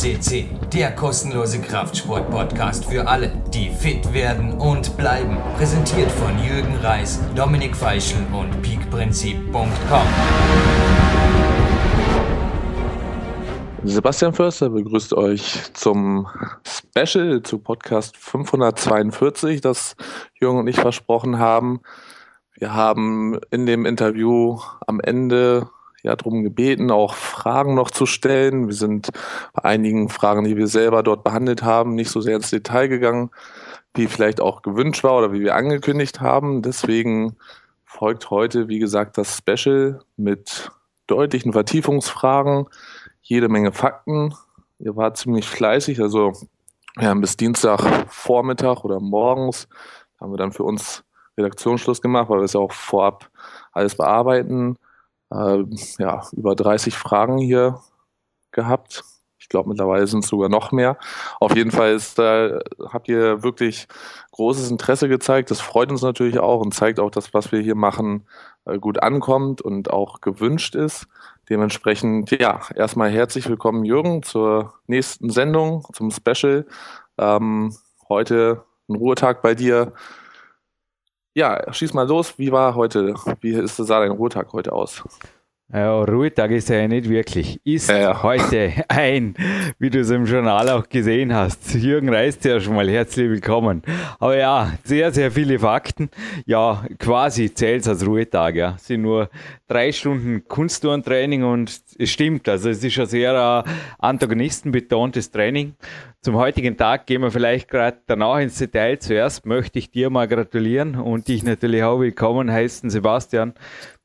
CC, der kostenlose Kraftsport-Podcast für alle, die fit werden und bleiben. Präsentiert von Jürgen Reis, Dominik Feischl und peakprinzip.com. Sebastian Förster begrüßt euch zum Special zu Podcast 542, das Jürgen und ich versprochen haben. Wir haben in dem Interview am Ende ja darum gebeten, auch Fragen noch zu stellen. Wir sind bei einigen Fragen, die wir selber dort behandelt haben, nicht so sehr ins Detail gegangen, wie vielleicht auch gewünscht war oder wie wir angekündigt haben. Deswegen folgt heute, wie gesagt, das Special mit deutlichen Vertiefungsfragen, jede Menge Fakten. Ihr wart ziemlich fleißig, also wir haben bis Dienstag Vormittag oder morgens haben wir dann für uns Redaktionsschluss gemacht, weil wir es ja auch vorab alles bearbeiten. Äh, ja, über 30 Fragen hier gehabt. Ich glaube, mittlerweile sind es sogar noch mehr. Auf jeden Fall ist, äh, habt ihr wirklich großes Interesse gezeigt. Das freut uns natürlich auch und zeigt auch, dass was wir hier machen äh, gut ankommt und auch gewünscht ist. Dementsprechend, ja, erstmal herzlich willkommen, Jürgen, zur nächsten Sendung, zum Special. Ähm, heute ein Ruhetag bei dir. Ja, schieß mal los. Wie war heute, wie ist, sah dein Ruhetag heute aus? Ja, Ruhetag ist ja nicht wirklich. Ist ja, heute ein, wie du es im Journal auch gesehen hast. Jürgen reist ja schon mal herzlich willkommen. Aber ja, sehr, sehr viele Fakten. Ja, quasi zählt es als Ruhetag. Ja, es sind nur drei Stunden Kunstturntraining und es stimmt. Also es ist ein sehr äh, antagonistenbetontes Training. Zum heutigen Tag gehen wir vielleicht gerade danach ins Detail. Zuerst möchte ich dir mal gratulieren und dich natürlich auch willkommen heißen, Sebastian,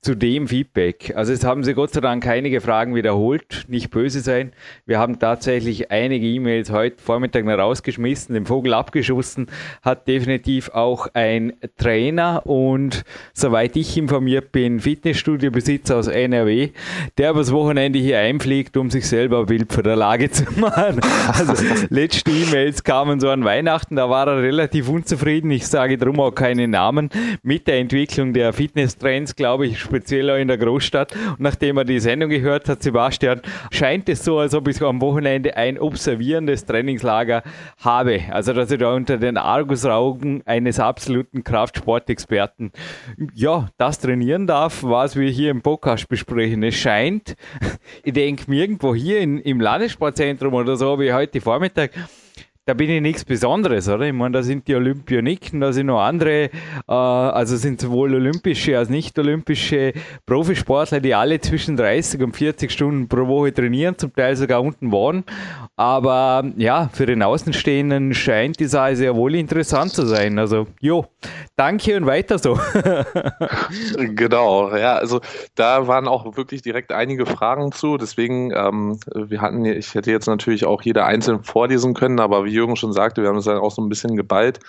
zu dem Feedback. Also es haben Sie Gott sei Dank einige Fragen wiederholt, nicht böse sein. Wir haben tatsächlich einige E-Mails heute Vormittag rausgeschmissen, den Vogel abgeschossen, hat definitiv auch ein Trainer und soweit ich informiert bin, Fitnessstudio-Besitzer aus NRW, der übers Wochenende hier einfliegt, um sich selber ein Bild von der Lage zu machen. Also letzte E-Mails kamen so an Weihnachten, da war er relativ unzufrieden, ich sage drum auch keine Namen, mit der Entwicklung der Fitnesstrends, glaube ich, speziell auch in der Großstadt. Und nachdem er die Sendung gehört hat, Sebastian, scheint es so, als ob ich am Wochenende ein observierendes Trainingslager habe. Also, dass ich da unter den Argusaugen eines absoluten Kraftsportexperten, ja, das trainieren darf, was wir hier im Podcast besprechen. Es scheint, ich denke mir irgendwo hier in, im Landessportzentrum oder so, wie heute Vormittag, da bin ich nichts Besonderes, oder? Ich meine, da sind die Olympioniken, da sind noch andere, äh, also sind sowohl olympische als nicht olympische Profisportler, die alle zwischen 30 und 40 Stunden pro Woche trainieren, zum Teil sogar unten waren. Aber ja, für den Außenstehenden scheint die Sache sehr wohl interessant zu sein. Also, jo, danke und weiter so. genau, ja, also da waren auch wirklich direkt einige Fragen zu. Deswegen, ähm, wir hatten, ich hätte jetzt natürlich auch jeder einzeln vorlesen können, aber wie Jürgen schon sagte, wir haben es dann auch so ein bisschen geballt,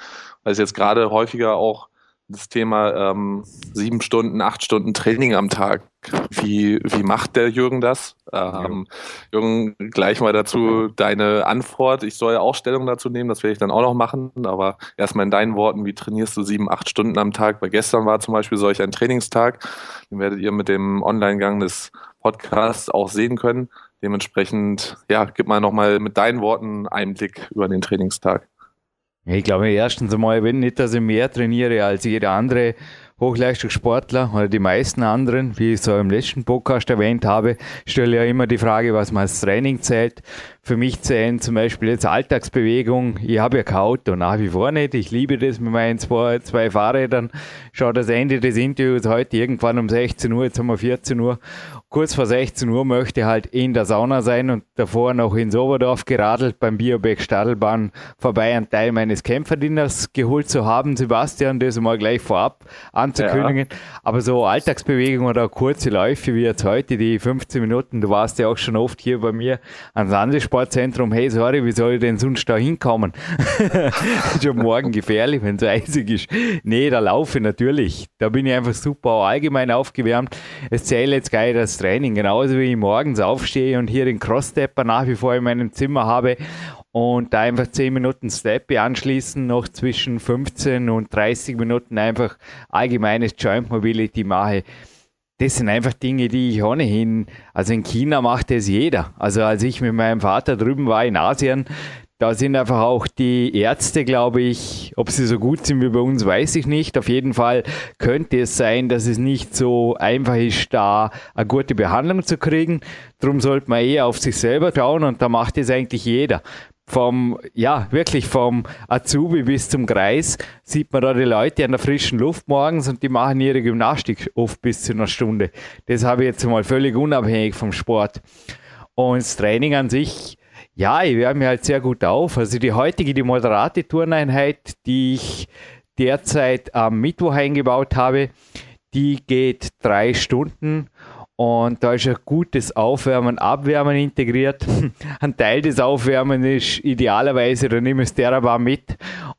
weil es jetzt gerade häufiger auch das Thema ähm, sieben Stunden, acht Stunden Training am Tag. Wie, wie macht der Jürgen das? Ähm, ja. Jürgen, gleich mal dazu deine Antwort. Ich soll ja auch Stellung dazu nehmen, das werde ich dann auch noch machen, aber erstmal in deinen Worten, wie trainierst du sieben, acht Stunden am Tag? Weil gestern war zum Beispiel solch ein Trainingstag, den werdet ihr mit dem Online-Gang des Podcasts auch sehen können. Dementsprechend, ja, gib mal nochmal mit deinen Worten einen Blick über den Trainingstag. Ich glaube, erstens einmal, wenn nicht, dass ich mehr trainiere als jeder andere Hochleistungssportler oder die meisten anderen, wie ich so im letzten Podcast erwähnt habe, stelle ja immer die Frage, was man als Training zählt. Für mich zählen zum Beispiel jetzt Alltagsbewegung. Ich habe ja kein Auto, nach wie vor nicht. Ich liebe das mit meinen zwei, zwei Fahrrädern. Schau das Ende des Interviews heute irgendwann um 16 Uhr, jetzt haben wir 14 Uhr kurz vor 16 Uhr möchte halt in der Sauna sein und davor noch in Soberdorf geradelt beim Biobeck Stadelbahn vorbei einen Teil meines Kämpferdieners geholt zu haben, Sebastian, das mal gleich vorab anzukündigen. Ja. Aber so Alltagsbewegung oder kurze Läufe wie jetzt heute, die 15 Minuten, du warst ja auch schon oft hier bei mir ans Landessportzentrum, hey, sorry, wie soll ich denn sonst da hinkommen? schon morgen gefährlich, wenn es eisig ist. Nee, da laufe ich natürlich. Da bin ich einfach super allgemein aufgewärmt. Es zählt jetzt geil, dass Training. Genauso wie ich morgens aufstehe und hier den Cross-Stepper nach wie vor in meinem Zimmer habe und da einfach 10 Minuten Steppe anschließen, noch zwischen 15 und 30 Minuten einfach allgemeines Joint Mobility mache. das sind einfach Dinge, die ich ohnehin, also in China macht das jeder. Also als ich mit meinem Vater drüben war in Asien, da sind einfach auch die Ärzte, glaube ich, ob sie so gut sind wie bei uns, weiß ich nicht. Auf jeden Fall könnte es sein, dass es nicht so einfach ist, da eine gute Behandlung zu kriegen. Darum sollte man eher auf sich selber schauen und da macht es eigentlich jeder vom, ja, wirklich vom Azubi bis zum Kreis sieht man da die Leute an der frischen Luft morgens und die machen ihre Gymnastik oft bis zu einer Stunde. Das habe ich jetzt mal völlig unabhängig vom Sport. Und das Training an sich, ja, ich wärme mir halt sehr gut auf. Also die heutige, die moderate Turneinheit, die ich derzeit am Mittwoch eingebaut habe, die geht drei Stunden und da ist ein gutes Aufwärmen, Abwärmen integriert. Ein Teil des Aufwärmen ist idealerweise, da nehme ich Therabah mit.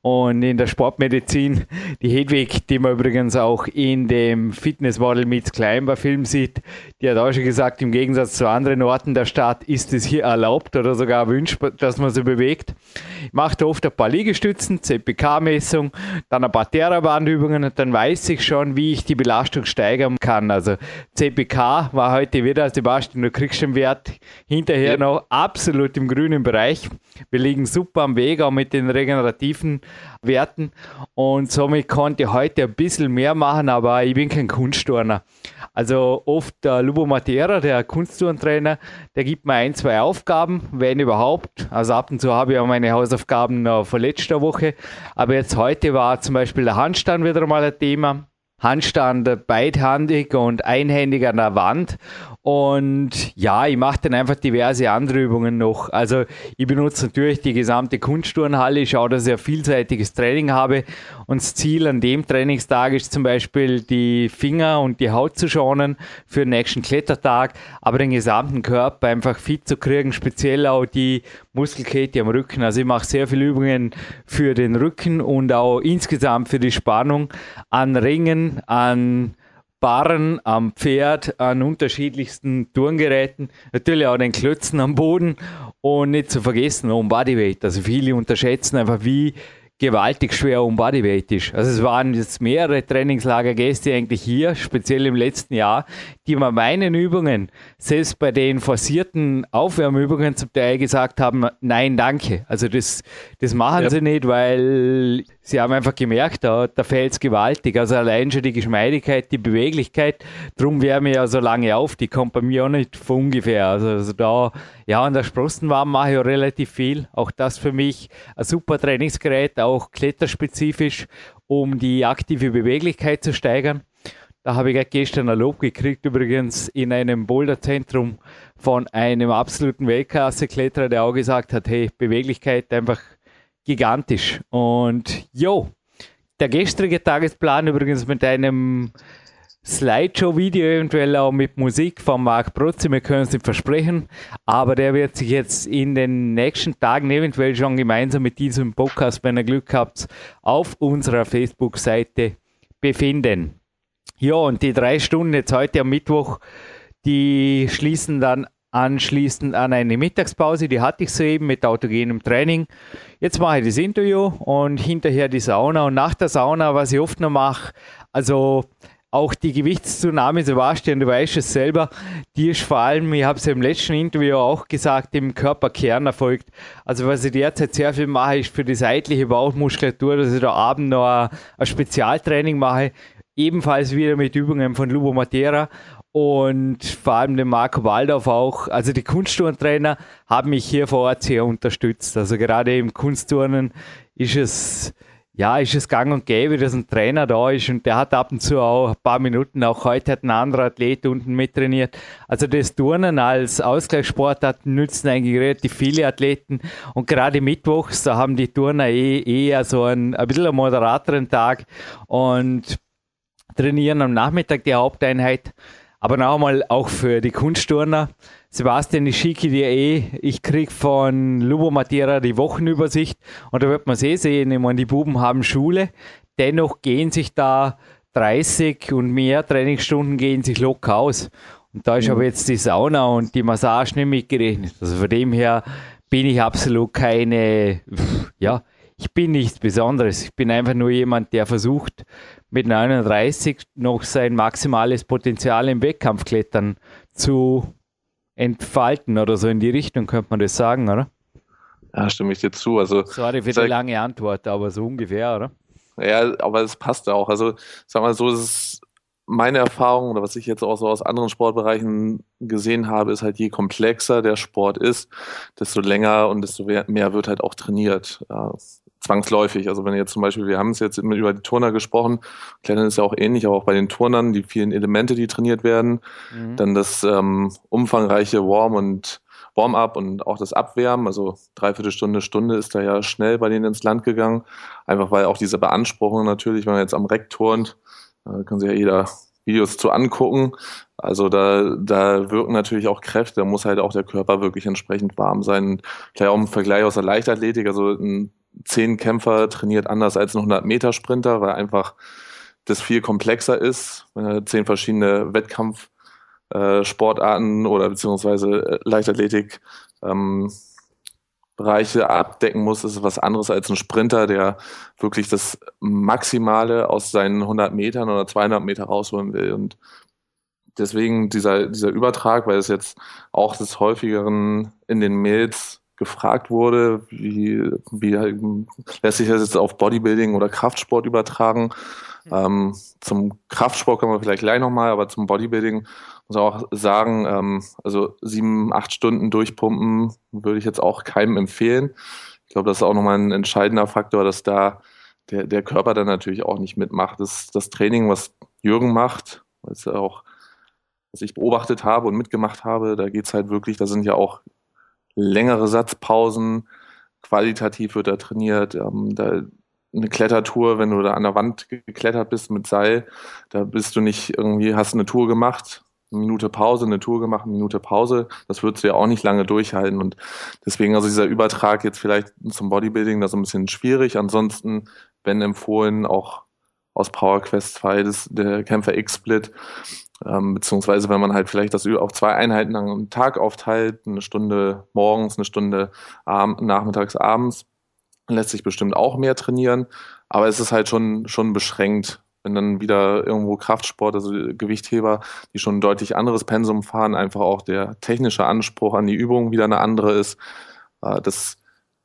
Und in der Sportmedizin, die Hedwig, die man übrigens auch in dem Fitnessmodel mit Climber Film sieht, die hat auch schon gesagt, im Gegensatz zu anderen Orten der Stadt ist es hier erlaubt oder sogar wünschbar, dass man sich bewegt. Ich mache oft ein paar Liegestützen, CPK-Messung, dann ein paar Therabandübungen und dann weiß ich schon, wie ich die Belastung steigern kann. Also CPK war heute wieder, Sebastian, du kriegst den Wert hinterher ja. noch absolut im grünen Bereich. Wir liegen super am Weg, auch mit den regenerativen Werten. Und somit konnte ich heute ein bisschen mehr machen, aber ich bin kein Kunstturner. Also oft der Lubo Matera, der Kunstturntrainer, der gibt mir ein, zwei Aufgaben, wenn überhaupt. Also ab und zu habe ich auch meine Hausaufgaben noch von letzter Woche. Aber jetzt heute war zum Beispiel der Handstand wieder mal ein Thema. Handstand beidhandig und einhändig an der Wand. Und ja, ich mache dann einfach diverse andere Übungen noch. Also ich benutze natürlich die gesamte Kunstturnhalle, ich schaue, dass ich ein vielseitiges Training habe. Und das Ziel an dem Trainingstag ist zum Beispiel die Finger und die Haut zu schonen für den nächsten Klettertag, aber den gesamten Körper einfach fit zu kriegen, speziell auch die Muskelkette am Rücken. Also ich mache sehr viele Übungen für den Rücken und auch insgesamt für die Spannung an Ringen, an Barren am Pferd, an unterschiedlichsten Turngeräten, natürlich auch den Klötzen am Boden und nicht zu vergessen, um Bodyweight. Also viele unterschätzen einfach, wie gewaltig schwer um Bodyweight ist. Also es waren jetzt mehrere Trainingslagergäste eigentlich hier, speziell im letzten Jahr, die bei meinen Übungen, selbst bei den forcierten Aufwärmübungen zum Teil gesagt haben, nein, danke. Also das, das machen ja. sie nicht, weil sie haben einfach gemerkt, da, da fällt es gewaltig. Also allein schon die Geschmeidigkeit, die Beweglichkeit, drum wärme ich ja so lange auf, die kommt bei mir auch nicht von ungefähr. Also, also da, ja, an der Sprossenwarm mache ich auch relativ viel. Auch das für mich ein super Trainingsgerät, auch kletterspezifisch, um die aktive Beweglichkeit zu steigern. Da habe ich gestern ein Lob gekriegt, übrigens in einem Boulderzentrum von einem absoluten Weltklasse-Kletterer, der auch gesagt hat, hey, Beweglichkeit einfach gigantisch. Und jo, der gestrige Tagesplan übrigens mit einem Slideshow-Video, eventuell auch mit Musik von Marc Protze, wir können es nicht versprechen, aber der wird sich jetzt in den nächsten Tagen eventuell schon gemeinsam mit diesem Podcast, wenn ihr Glück habt, auf unserer Facebook-Seite befinden. Ja, und die drei Stunden jetzt heute am Mittwoch, die schließen dann anschließend an eine Mittagspause, die hatte ich soeben mit autogenem Training. Jetzt mache ich das Interview und hinterher die Sauna. Und nach der Sauna, was ich oft noch mache, also auch die Gewichtszunahme, Sebastian, du weißt es selber, die ist vor allem, ich habe es im letzten Interview auch gesagt, im Körperkern erfolgt. Also was ich derzeit sehr viel mache, ist für die seitliche Bauchmuskulatur, dass ich da abend noch ein Spezialtraining mache, ebenfalls wieder mit Übungen von Lubo Matera und vor allem den Marco Waldorf auch. Also die Kunstturntrainer haben mich hier vor Ort sehr unterstützt. Also gerade im Kunstturnen ist es ja, ist es gang und gäbe, dass ein Trainer da ist und der hat ab und zu auch ein paar Minuten, auch heute hat ein anderer Athlet unten mittrainiert. Also das Turnen als Ausgleichssportart nützen eigentlich relativ viele Athleten und gerade mittwochs, da haben die Turner eh, eher so einen, ein bisschen einen moderateren Tag und trainieren am Nachmittag die Haupteinheit. Aber noch einmal auch für die Kunstturner. Sebastian, ich schicke dir eh, ich krieg von Lubo Matera die Wochenübersicht und da wird man eh sehen, ich meine, die Buben haben Schule, dennoch gehen sich da 30 und mehr Trainingsstunden gehen sich locker aus. Und da ist mhm. aber jetzt die Sauna und die Massage nicht mitgerechnet. Also von dem her bin ich absolut keine, ja, ich bin nichts Besonderes. Ich bin einfach nur jemand, der versucht, mit 39 noch sein maximales Potenzial im Wettkampfklettern zu entfalten oder so in die Richtung, könnte man das sagen, oder? Ja, stimme ich dir zu. Also, Sorry für die lange Antwort, aber so ungefähr, oder? Ja, aber es passt auch. Also, sag mal so, es ist meine Erfahrung oder was ich jetzt auch so aus anderen Sportbereichen gesehen habe, ist halt, je komplexer der Sport ist, desto länger und desto mehr wird halt auch trainiert. Ja, zwangsläufig. Also wenn jetzt zum Beispiel, wir haben es jetzt über die Turner gesprochen, Klettern ist ja auch ähnlich, aber auch bei den Turnern, die vielen Elemente, die trainiert werden, mhm. dann das ähm, umfangreiche Warm- und Warm-up und auch das Abwärmen, also dreiviertel Stunde, Stunde ist da ja schnell bei denen ins Land gegangen, einfach weil auch diese Beanspruchung natürlich, wenn man jetzt am Reck turnt, da kann sich ja jeder Videos zu angucken. Also da, da wirken natürlich auch Kräfte, da muss halt auch der Körper wirklich entsprechend warm sein. Vielleicht auch im Vergleich aus der Leichtathletik, also ein Zehnkämpfer trainiert anders als ein 100-Meter-Sprinter, weil einfach das viel komplexer ist. Wenn er zehn verschiedene Wettkampfsportarten äh, oder beziehungsweise äh, Leichtathletik ähm, Bereiche abdecken muss, ist was anderes als ein Sprinter, der wirklich das Maximale aus seinen 100 Metern oder 200 Meter rausholen will. Und deswegen dieser, dieser Übertrag, weil es jetzt auch des häufigeren in den Mails gefragt wurde, wie, wie lässt sich das jetzt auf Bodybuilding oder Kraftsport übertragen. Ähm, zum Kraftsport kommen wir vielleicht gleich nochmal, aber zum Bodybuilding muss auch sagen, ähm, also sieben, acht Stunden durchpumpen würde ich jetzt auch keinem empfehlen. Ich glaube, das ist auch nochmal ein entscheidender Faktor, dass da der, der Körper dann natürlich auch nicht mitmacht. Das, das Training, was Jürgen macht, was ja auch, was ich beobachtet habe und mitgemacht habe, da geht es halt wirklich, da sind ja auch längere Satzpausen, qualitativ wird da trainiert, ähm, da eine Klettertour, wenn du da an der Wand geklettert bist mit Seil, da bist du nicht irgendwie, hast eine Tour gemacht, eine Minute Pause, eine Tour gemacht, eine Minute Pause. Das würdest du ja auch nicht lange durchhalten. Und deswegen also dieser Übertrag jetzt vielleicht zum Bodybuilding, das ist ein bisschen schwierig. Ansonsten, wenn empfohlen, auch aus Power Quest 2, das, der Kämpfer X-Split, ähm, beziehungsweise wenn man halt vielleicht das auf zwei Einheiten am Tag aufteilt, eine Stunde morgens, eine Stunde abend, nachmittags, abends, lässt sich bestimmt auch mehr trainieren. Aber es ist halt schon, schon beschränkt wenn dann wieder irgendwo Kraftsport, also Gewichtheber, die schon ein deutlich anderes Pensum fahren, einfach auch der technische Anspruch an die Übung wieder eine andere ist. Äh, das,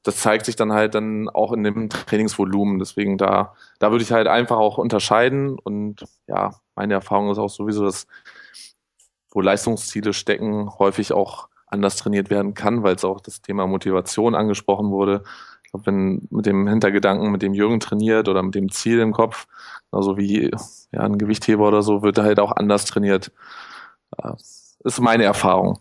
das zeigt sich dann halt dann auch in dem Trainingsvolumen. Deswegen da, da würde ich halt einfach auch unterscheiden. Und ja, meine Erfahrung ist auch sowieso, dass wo Leistungsziele stecken, häufig auch anders trainiert werden kann, weil es auch das Thema Motivation angesprochen wurde. Ich glaube, wenn mit dem Hintergedanken, mit dem Jürgen trainiert oder mit dem Ziel im Kopf, also wie ja, ein Gewichtheber oder so, wird halt auch anders trainiert. Das ist meine Erfahrung.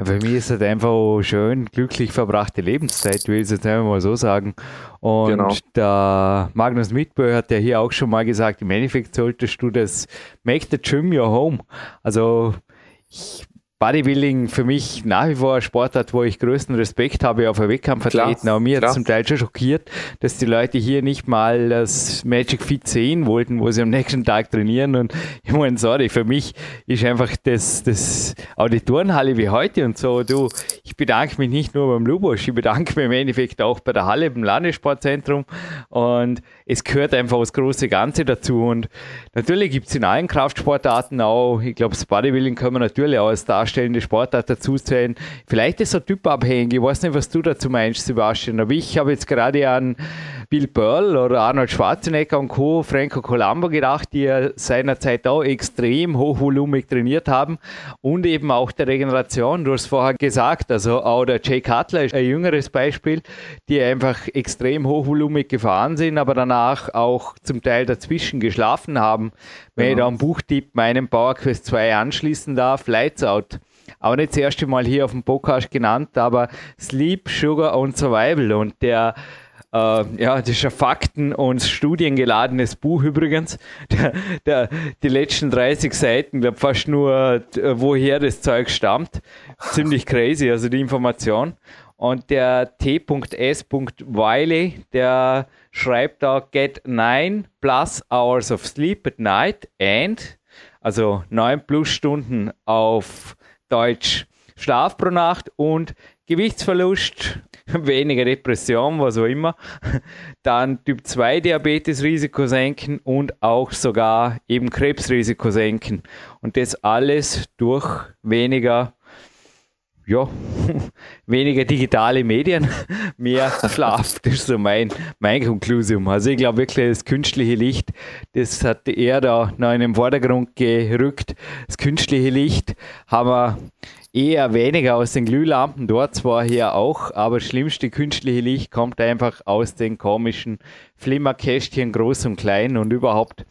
Ja, für mich ist es einfach schön, glücklich verbrachte Lebenszeit, will ich es jetzt einfach mal so sagen. Und genau. der Magnus Mitbö hat ja hier auch schon mal gesagt, im Endeffekt solltest du das Make the Gym your home. Also ich Bodybuilding für mich nach wie vor ein Sportart, wo ich größten Respekt habe auf der Wettkampfathleten. Aber mir hat zum Teil schon schockiert, dass die Leute hier nicht mal das Magic Fit sehen wollten, wo sie am nächsten Tag trainieren. Und ich meine, sorry, für mich ist einfach das, das Auditorenhalle wie heute und so. Du, ich bedanke mich nicht nur beim Lubosch, ich bedanke mich im Endeffekt auch bei der Halle, beim Landessportzentrum. Und es gehört einfach das große Ganze dazu. Und natürlich gibt es in allen Kraftsportarten auch, ich glaube, das Bodybuilding können wir natürlich auch als darstellende Sportart dazuzählen. Vielleicht ist er typabhängig. Ich weiß nicht, was du dazu meinst, Sebastian. Aber ich habe jetzt gerade an Bill Pearl oder Arnold Schwarzenegger und Co., Franco Colombo gedacht, die ja seinerzeit auch extrem hochvolumig trainiert haben und eben auch der Regeneration. Du hast vorher gesagt, also auch der Jay Cutler ist ein jüngeres Beispiel, die einfach extrem hochvolumig gefahren sind, aber danach auch zum Teil dazwischen geschlafen haben. Wenn ja. ich da einen Buchtipp meinem Power Quest 2 anschließen darf, Lights Out auch nicht das erste Mal hier auf dem Podcast genannt, aber Sleep, Sugar und Survival. Und der Uh, ja, das ist ein Fakten- und studiengeladenes Buch übrigens. Der, der, die letzten 30 Seiten, glaube fast nur, woher das Zeug stammt. Ziemlich crazy, also die Information. Und der T.S. Wiley, der schreibt da, get 9 plus hours of sleep at night and, also 9 plus Stunden auf Deutsch Schlaf pro Nacht und Gewichtsverlust, weniger Depression, was auch immer. Dann Typ 2 Diabetesrisiko senken und auch sogar eben Krebsrisiko senken. Und das alles durch weniger ja, weniger digitale Medien, mehr Schlaf. Das ist so mein, mein Konklusium. Also ich glaube wirklich, das künstliche Licht, das hat er da noch in den Vordergrund gerückt. Das künstliche Licht haben wir eher weniger aus den Glühlampen, dort zwar hier auch, aber schlimmste künstliche Licht kommt einfach aus den komischen Flimmerkästchen, groß und klein und überhaupt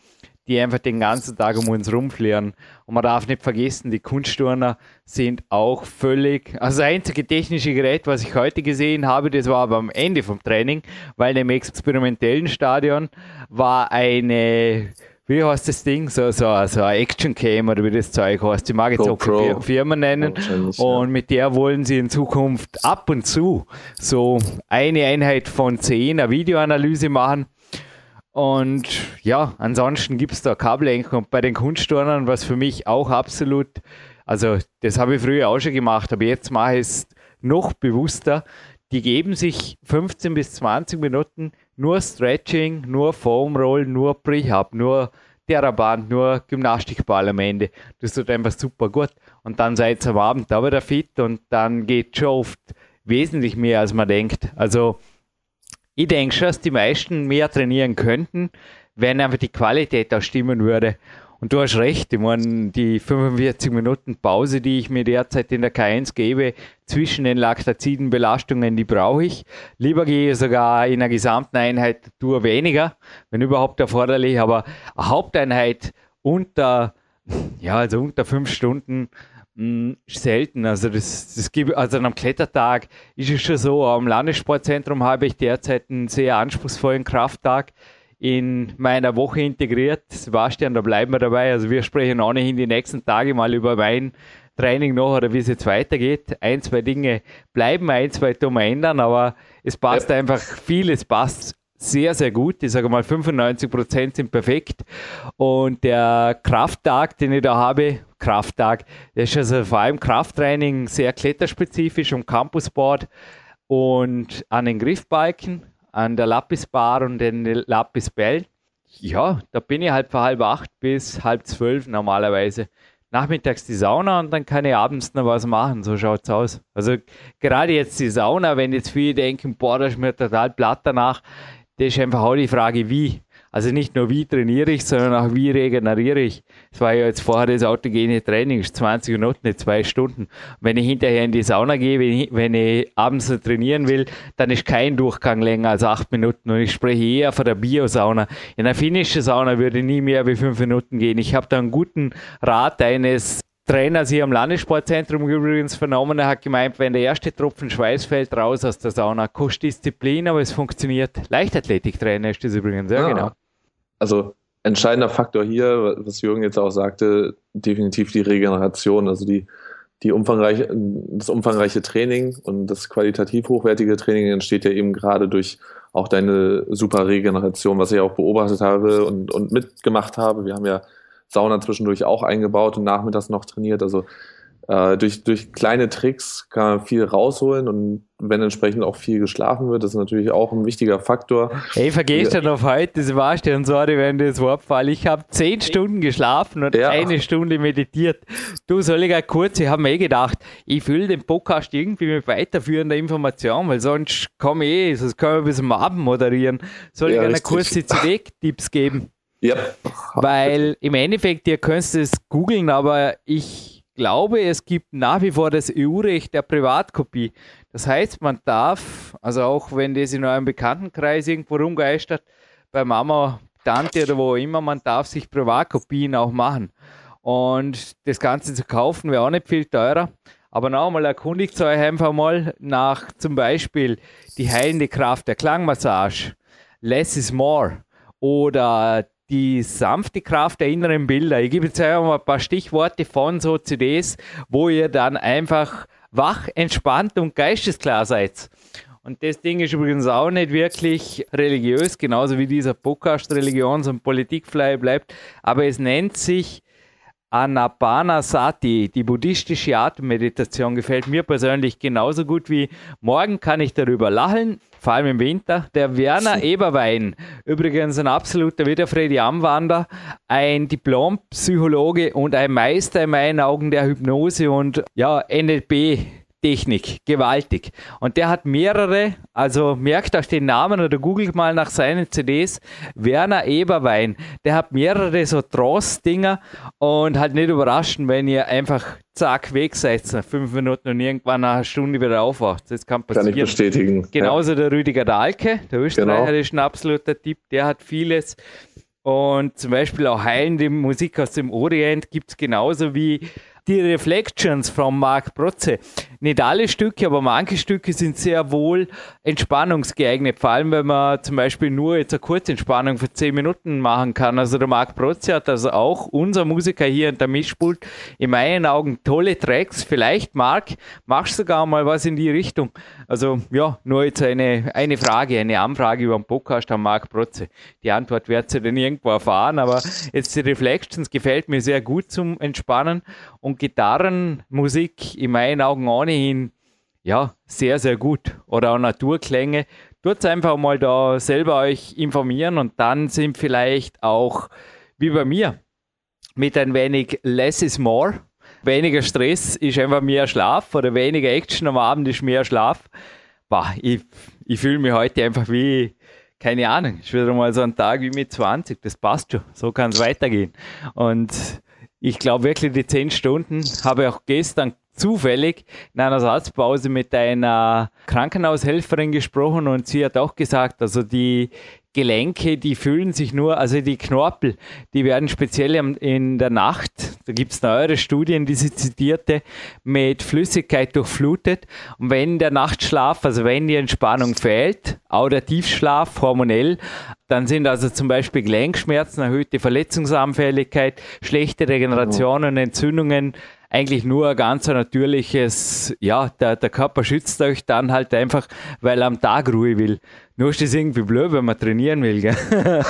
die einfach den ganzen Tag um uns rumfliegen. Und man darf nicht vergessen, die Kunstturner sind auch völlig, also das einzige technische Gerät, was ich heute gesehen habe, das war aber am Ende vom Training, weil im experimentellen Stadion war eine wie heißt das Ding? So, so, so ein Action Cam oder wie das Zeug heißt. Die mag jetzt auch Fir Firma nennen. Und mit der wollen sie in Zukunft ab und zu so eine Einheit von zehn eine Videoanalyse machen und ja, ansonsten gibt es da Kabellenkung bei den Kunstturnern, was für mich auch absolut, also das habe ich früher auch schon gemacht, aber jetzt mache ich es noch bewusster. Die geben sich 15 bis 20 Minuten nur Stretching, nur Foam Roll, nur Prehab, nur Theraband, nur Gymnastikball am Ende. Das tut einfach super gut. Und dann seid ihr am Abend da wieder fit und dann geht schon oft wesentlich mehr, als man denkt. Also ich denke schon, dass die meisten mehr trainieren könnten, wenn einfach die Qualität auch stimmen würde. Und du hast recht, ich meine, die 45 Minuten Pause, die ich mir derzeit in der K1 gebe, zwischen den Laktaziden-Belastungen, die brauche ich. Lieber gehe ich sogar in einer gesamten Einheit Tour weniger, wenn überhaupt erforderlich, aber eine Haupteinheit unter, ja, also unter fünf Stunden hm, selten. Also das, das gibt, also am Klettertag ist es schon so. Am Landessportzentrum habe ich derzeit einen sehr anspruchsvollen Krafttag in meiner Woche integriert. Sebastian, da bleiben wir dabei. Also wir sprechen ohnehin die nächsten Tage mal über mein Training noch oder wie es jetzt weitergeht. Ein, zwei Dinge bleiben, ein, zwei tun wir ändern, aber es passt ja. einfach viel, es passt sehr, sehr gut. Ich sage mal, 95 Prozent sind perfekt. Und der Krafttag, den ich da habe, Krafttag, der ist also vor allem Krafttraining sehr kletterspezifisch um Campusboard und an den Griffbalken, an der Lapisbar und den Lapisbell. Ja, da bin ich halt von halb acht bis halb zwölf normalerweise. Nachmittags die Sauna und dann kann ich abends noch was machen. So schaut es aus. Also gerade jetzt die Sauna, wenn jetzt viele denken, boah, das ist mir total platt danach das ist einfach auch die Frage, wie. Also nicht nur wie trainiere ich, sondern auch wie regeneriere ich. Das war ja jetzt vorher das autogene Training, 20 Minuten, nicht zwei Stunden. wenn ich hinterher in die Sauna gehe, wenn ich, wenn ich abends trainieren will, dann ist kein Durchgang länger als acht Minuten. Und ich spreche eher von der Biosauna. In einer finnischen Sauna würde nie mehr wie fünf Minuten gehen. Ich habe da einen guten Rat eines Trainer hier am Landessportzentrum übrigens vernommen, er hat gemeint, wenn der erste Tropfen Schweiß fällt raus aus der Sauna, kostet Disziplin, aber es funktioniert. Leichtathletiktrainer ist das übrigens, ja, ja, genau. Also entscheidender Faktor hier, was Jürgen jetzt auch sagte, definitiv die Regeneration, also die, die umfangreiche, das umfangreiche Training und das qualitativ hochwertige Training entsteht ja eben gerade durch auch deine super Regeneration, was ich auch beobachtet habe und, und mitgemacht habe. Wir haben ja Sauna zwischendurch auch eingebaut und nachmittags noch trainiert. Also äh, durch, durch kleine Tricks kann man viel rausholen und wenn entsprechend auch viel geschlafen wird, das ist natürlich auch ein wichtiger Faktor. Hey, vergisst ja noch heute, das warst du und sorry, wenn das Wort fall. Ich habe zehn Stunden geschlafen und ja. eine Stunde meditiert. Du soll ich kurz, ich habe mir eh gedacht, ich fülle den Podcast irgendwie mit weiterführender Information, weil sonst komme ich eh, sonst können wir bis zum Abend moderieren. Soll ja, ich eine kurze CD-Tipps geben? Ja. Weil im Endeffekt, ihr könnt es googeln, aber ich glaube, es gibt nach wie vor das EU-Recht der Privatkopie. Das heißt, man darf, also auch wenn das in eurem Bekanntenkreis irgendwo rumgeistert, bei Mama, Tante oder wo immer, man darf sich Privatkopien auch machen. Und das Ganze zu kaufen wäre auch nicht viel teurer. Aber nochmal erkundigt euch einfach mal nach zum Beispiel die heilende Kraft der Klangmassage, Less is More oder die sanfte Kraft der inneren Bilder. Ich gebe jetzt einfach mal ein paar Stichworte von so CDs, wo ihr dann einfach wach, entspannt und geistesklar seid. Und das Ding ist übrigens auch nicht wirklich religiös, genauso wie dieser Podcast religions- und politikfrei bleibt, aber es nennt sich Anapanasati, die buddhistische Atemmeditation, gefällt mir persönlich genauso gut wie morgen kann ich darüber lachen, vor allem im Winter. Der Werner Eberwein, übrigens ein absoluter Wiederfredi Amwander, ein Diplompsychologe und ein Meister in meinen Augen der Hypnose und ja, NLP Technik, gewaltig. Und der hat mehrere, also merkt euch den Namen oder googelt mal nach seinen CDs, Werner Eberwein. Der hat mehrere so Trost-Dinger und halt nicht überraschen, wenn ihr einfach zack weg seid nach fünf Minuten und irgendwann nach einer Stunde wieder aufwacht. Das kann passieren. Kann ich bestätigen. Genauso ja. der Rüdiger Dahlke, der Österreicher, genau. ist ein absoluter Tipp, der hat vieles. Und zum Beispiel auch heilende Musik aus dem Orient gibt es genauso wie die Reflections von Marc Protze. Nicht alle Stücke, aber manche Stücke sind sehr wohl entspannungsgeeignet. Vor allem, wenn man zum Beispiel nur jetzt eine Kurzentspannung für 10 Minuten machen kann. Also der Marc Protze hat also auch unser Musiker hier in der Mischpult in meinen Augen tolle Tracks. Vielleicht, Marc, machst du sogar mal was in die Richtung. Also ja, nur jetzt eine, eine Frage, eine Anfrage über den Podcast an Marc Protze. Die Antwort werdet ihr dann irgendwo erfahren, aber jetzt die Reflections gefällt mir sehr gut zum Entspannen und Gitarrenmusik in meinen Augen ohnehin ja, sehr, sehr gut. Oder auch Naturklänge. Tut einfach mal da selber euch informieren und dann sind vielleicht auch, wie bei mir, mit ein wenig less is more. Weniger Stress ist einfach mehr Schlaf oder weniger Action am Abend ist mehr Schlaf. Boah, ich, ich fühle mich heute einfach wie, keine Ahnung, ist wieder mal so ein Tag wie mit 20. Das passt schon. So kann es weitergehen. Und ich glaube wirklich, die zehn Stunden habe auch gestern zufällig in einer Satzpause mit einer Krankenhaushelferin gesprochen und sie hat auch gesagt, also die Gelenke, die fühlen sich nur, also die Knorpel, die werden speziell in der Nacht, da gibt es neuere Studien, die sie zitierte, mit Flüssigkeit durchflutet. Und wenn der Nachtschlaf, also wenn die Entspannung fehlt, auch der Tiefschlaf hormonell, dann sind also zum Beispiel Gelenkschmerzen, erhöhte Verletzungsanfälligkeit, schlechte Regeneration und Entzündungen eigentlich nur ein ganz natürliches, ja, der, der Körper schützt euch dann halt einfach, weil er am Tag Ruhe will. Nur ist das irgendwie blöd, wenn man trainieren will, gell?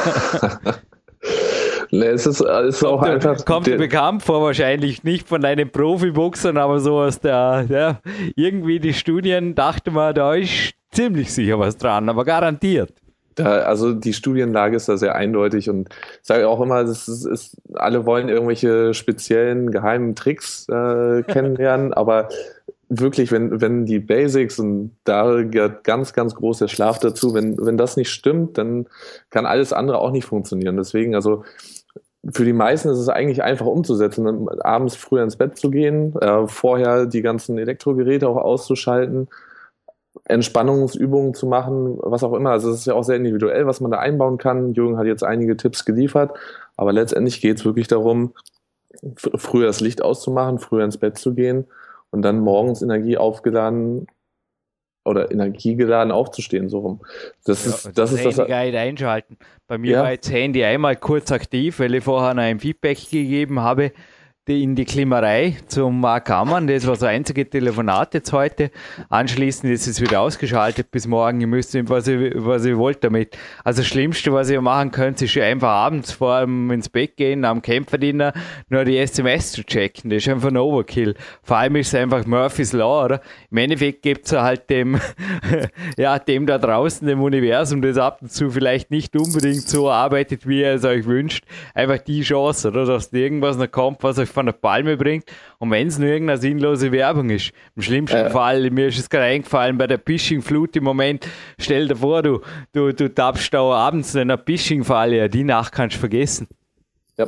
Nee, es ist, es ist auch einfach. Kommt dir bekannt vor, wahrscheinlich nicht von deinen Profiboxern, aber so aus der, ja, irgendwie die Studien dachte man, da ist ziemlich sicher was dran, aber garantiert. Da, also die Studienlage ist da sehr eindeutig und ich sage auch immer, ist, ist, alle wollen irgendwelche speziellen geheimen Tricks äh, kennenlernen, aber wirklich, wenn, wenn die Basics und da gehört ganz, ganz groß der Schlaf dazu, wenn, wenn das nicht stimmt, dann kann alles andere auch nicht funktionieren. Deswegen, also für die meisten ist es eigentlich einfach umzusetzen, abends früher ins Bett zu gehen, äh, vorher die ganzen Elektrogeräte auch auszuschalten Entspannungsübungen zu machen, was auch immer. Also es ist ja auch sehr individuell, was man da einbauen kann. Jürgen hat jetzt einige Tipps geliefert, aber letztendlich geht es wirklich darum, früher das Licht auszumachen, früher ins Bett zu gehen und dann morgens Energie aufgeladen oder energiegeladen aufzustehen, so rum. Das ja, ist das, das ist Handy das einschalten. Bei mir ja. war jetzt Handy einmal kurz aktiv, weil ich vorher noch ein Feedback gegeben habe in die Klimmerei zum Mark Ammann. Das war das einzige Telefonat jetzt heute. Anschließend ist es wieder ausgeschaltet bis morgen. Ihr müsst was ihr, was ihr wollt damit. Also das Schlimmste, was ihr machen könnt, ist einfach abends vor dem ins Bett gehen, am Kämpferdiener, nur die SMS zu checken. Das ist einfach ein Overkill. Vor allem ist es einfach Murphy's Law, oder? Im Endeffekt gibt es halt dem, ja, dem da draußen, dem Universum, das ab und zu vielleicht nicht unbedingt so arbeitet, wie ihr es euch wünscht, einfach die Chance, oder? Dass irgendwas noch kommt, was euch von der Palme bringt. Und wenn es nur irgendeine sinnlose Werbung ist, im schlimmsten äh. Fall, mir ist es gerade eingefallen, bei der Phishing-Flut im Moment, stell dir vor, du, du, du tappst da abends in einer Phishing-Falle, ja, die Nacht kannst du vergessen. Ja.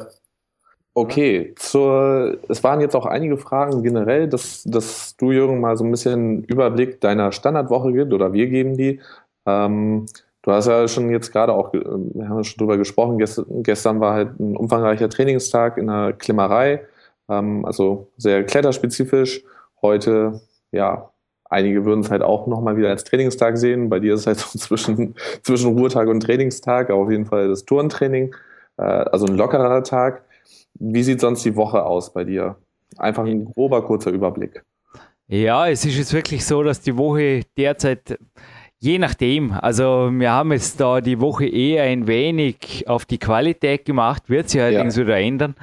Okay, zur, es waren jetzt auch einige Fragen generell, dass, dass du, Jürgen, mal so ein bisschen Überblick deiner Standardwoche gibt oder wir geben die. Ähm, Du hast ja schon jetzt gerade auch, wir haben schon drüber gesprochen, gestern, gestern war halt ein umfangreicher Trainingstag in der Klimmerei. Ähm, also sehr kletterspezifisch. Heute, ja, einige würden es halt auch nochmal wieder als Trainingstag sehen. Bei dir ist es halt so zwischen, zwischen Ruhetag und Trainingstag, aber auf jeden Fall das Turntraining, äh, also ein lockerer Tag. Wie sieht sonst die Woche aus bei dir? Einfach ein grober, kurzer Überblick. Ja, es ist jetzt wirklich so, dass die Woche derzeit Je nachdem. Also wir haben jetzt da die Woche eher ein wenig auf die Qualität gemacht, wird sich allerdings ja. wieder ändern.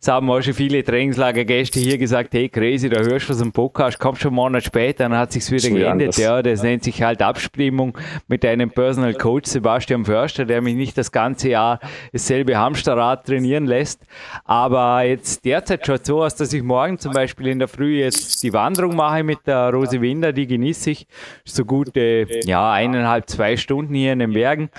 Es haben auch schon viele Trainingslagergäste hier gesagt, hey crazy, da hörst du was im Podcast, kommst schon einen Monat später, dann hat sich's wieder Schon geändert. Ja, das nennt sich halt Abstimmung mit einem Personal Coach Sebastian Förster, der mich nicht das ganze Jahr dasselbe Hamsterrad trainieren lässt. Aber jetzt derzeit schaut so aus, dass ich morgen zum Beispiel in der Früh jetzt die Wanderung mache mit der Rose Winder, die genieße ich so gut äh, ja, eineinhalb, zwei Stunden hier in den Bergen.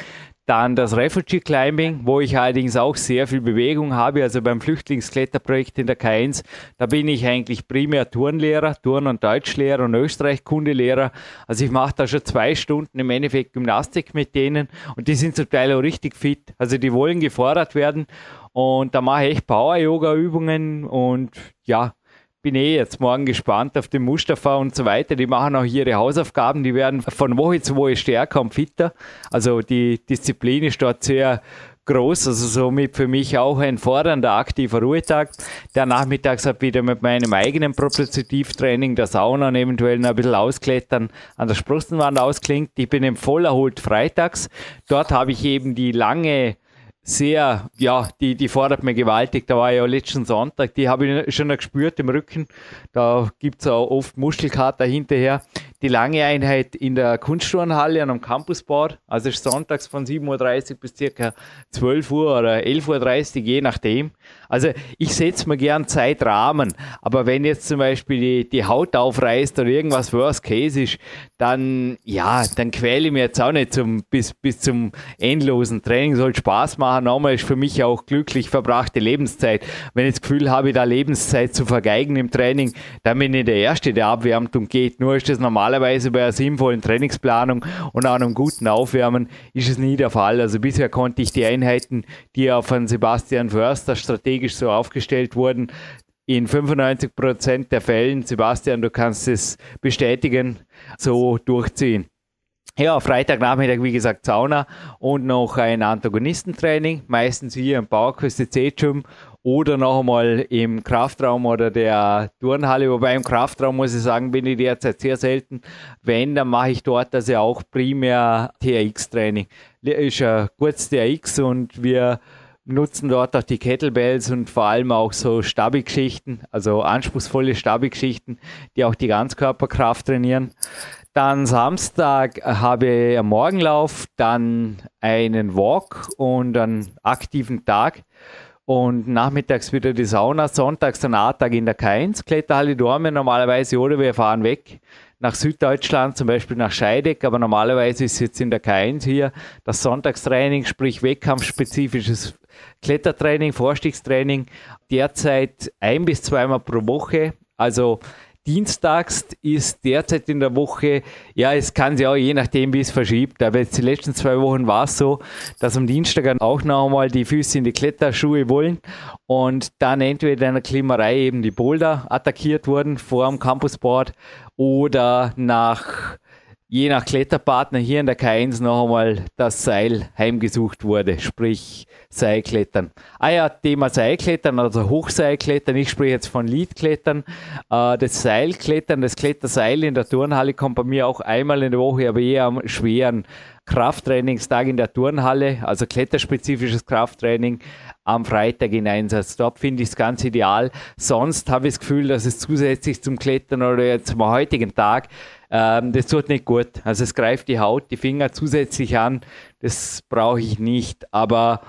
Dann das Refugee Climbing, wo ich allerdings auch sehr viel Bewegung habe. Also beim Flüchtlingskletterprojekt in der K1, da bin ich eigentlich primär Turnlehrer, Turn- und Deutschlehrer und Österreich-Kundelehrer. Also ich mache da schon zwei Stunden im Endeffekt Gymnastik mit denen und die sind zum Teil auch richtig fit. Also die wollen gefordert werden und da mache ich echt Power-Yoga-Übungen und ja, bin eh jetzt morgen gespannt auf den Mustafa und so weiter. Die machen auch ihre Hausaufgaben, die werden von Woche zu Woche stärker und fitter. Also die Disziplin ist dort sehr groß, also somit für mich auch ein fordernder aktiver Ruhetag. Der Nachmittags hat wieder mit meinem eigenen Propositivtraining, der Sauna und eventuell noch ein bisschen ausklettern an der Sprossenwand ausklingt. Ich bin im Vollerholt freitags. Dort habe ich eben die lange sehr, ja, die, die fordert mir gewaltig. Da war ja letzten Sonntag, die habe ich schon gespürt im Rücken. Da gibt es auch oft Muskelkater hinterher. Die lange Einheit in der Kunstturnhalle am Campusbad, also ist sonntags von 7.30 Uhr bis circa 12 Uhr oder 11.30 Uhr, je nachdem. Also ich setze mir gern Zeitrahmen, aber wenn jetzt zum Beispiel die, die Haut aufreißt oder irgendwas Worst Case ist, dann, ja, dann quäle ich mir jetzt auch nicht zum, bis, bis zum endlosen Training. Soll Spaß machen. Nochmal ist für mich auch glücklich verbrachte Lebenszeit. Wenn ich das Gefühl habe, da Lebenszeit zu vergeigen im Training, dann bin ich der Erste, der abwärmt und geht. Nur ist das normalerweise bei einer sinnvollen Trainingsplanung und auch einem guten Aufwärmen ist es nie der Fall. Also bisher konnte ich die Einheiten, die auch von Sebastian Förster strategisch so aufgestellt wurden, in 95 Prozent der Fällen, Sebastian, du kannst es bestätigen, so durchziehen. Ja, Freitagnachmittag, wie gesagt, Sauna und noch ein Antagonistentraining, meistens hier im Bauerküste C-Gym oder noch einmal im Kraftraum oder der Turnhalle. Wobei im Kraftraum, muss ich sagen, bin ich derzeit sehr selten. Wenn, dann mache ich dort also auch primär TRX-Training. Ist ja kurz TRX und wir nutzen dort auch die Kettlebells und vor allem auch so Stabi-Geschichten, also anspruchsvolle Stabi-Geschichten, die auch die Ganzkörperkraft trainieren. Dann Samstag habe ich einen Morgenlauf, dann einen Walk und einen aktiven Tag. Und nachmittags wieder die Sauna, sonntags dann A-Tag in der K1, Kletterhalle Dorme normalerweise oder wir fahren weg nach Süddeutschland, zum Beispiel nach Scheideck, aber normalerweise ist jetzt in der K1 hier das Sonntagstraining, sprich Wettkampfspezifisches Klettertraining, Vorstiegstraining, derzeit ein bis zweimal pro Woche. Also Dienstags ist derzeit in der Woche, ja, es kann sich auch je nachdem, wie es verschiebt, aber jetzt die letzten zwei Wochen war es so, dass am Dienstag auch noch einmal die Füße in die Kletterschuhe wollen und dann entweder in der Klimmerei eben die Boulder attackiert wurden vor dem Campusboard oder nach je nach Kletterpartner hier in der K1 noch einmal das Seil heimgesucht wurde, sprich Seilklettern. Ah ja, Thema Seilklettern, also Hochseilklettern, ich spreche jetzt von Leadklettern. Äh, das Seilklettern, das Kletterseil in der Turnhalle kommt bei mir auch einmal in der Woche, aber eher am schweren Krafttrainingstag in der Turnhalle, also kletterspezifisches Krafttraining am Freitag in Einsatz. Dort finde ich es ganz ideal. Sonst habe ich das Gefühl, dass es zusätzlich zum Klettern oder jetzt zum heutigen Tag ähm, das tut nicht gut. Also es greift die Haut, die Finger zusätzlich an. Das brauche ich nicht. Aber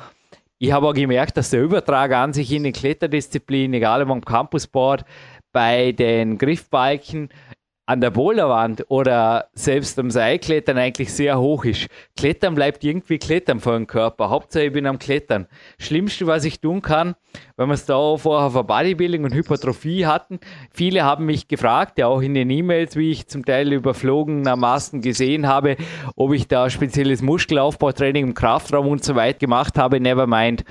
ich habe auch gemerkt, dass der Übertrag an sich in den Kletterdisziplinen, egal ob am Campusboard, bei den Griffbalken an der Boulderwand oder selbst am Seilklettern eigentlich sehr hoch ist. Klettern bleibt irgendwie Klettern vor dem Körper. Hauptsache ich bin am Klettern. Schlimmste, was ich tun kann, wenn wir es da vorher für Bodybuilding und Hypertrophie hatten, viele haben mich gefragt, ja auch in den E-Mails, wie ich zum Teil überflogenermaßen gesehen habe, ob ich da spezielles Muskelaufbautraining im Kraftraum und so weit gemacht habe. Nevermind.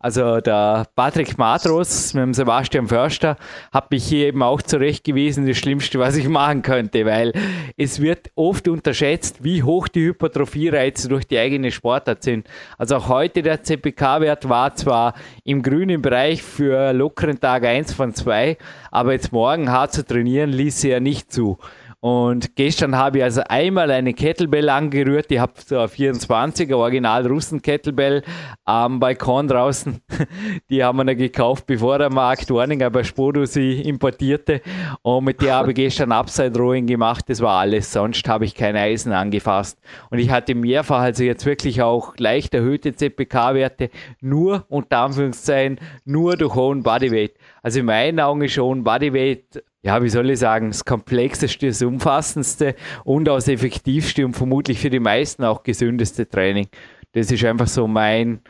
Also der Patrick Matros mit dem Sebastian Förster hat mich hier eben auch zurechtgewiesen, das Schlimmste, was ich machen könnte, weil es wird oft unterschätzt, wie hoch die Hypertrophie-Reize durch die eigene Sportart sind. Also auch heute der CPK-Wert war zwar im grünen Bereich für lockeren Tag 1 von 2, aber jetzt morgen hart zu trainieren ließ er nicht zu. Und gestern habe ich also einmal eine Kettlebell angerührt. Ich habe so eine 24er Original Russen Kettlebell am Balkon draußen. Die haben wir dann gekauft, bevor der Markt Warninger bei Spodo sie importierte. Und mit der habe ich gestern Upside Rowing gemacht. Das war alles. Sonst habe ich kein Eisen angefasst. Und ich hatte mehrfach also jetzt wirklich auch leicht erhöhte CPK-Werte. Nur unter Anführungszeichen, nur durch hohen Bodyweight. Also in meinen Augen ist schon Bodyweight ja, wie soll ich sagen, das komplexeste, das umfassendste und auch das effektivste und vermutlich für die meisten auch gesündeste Training. Das ist einfach so mein,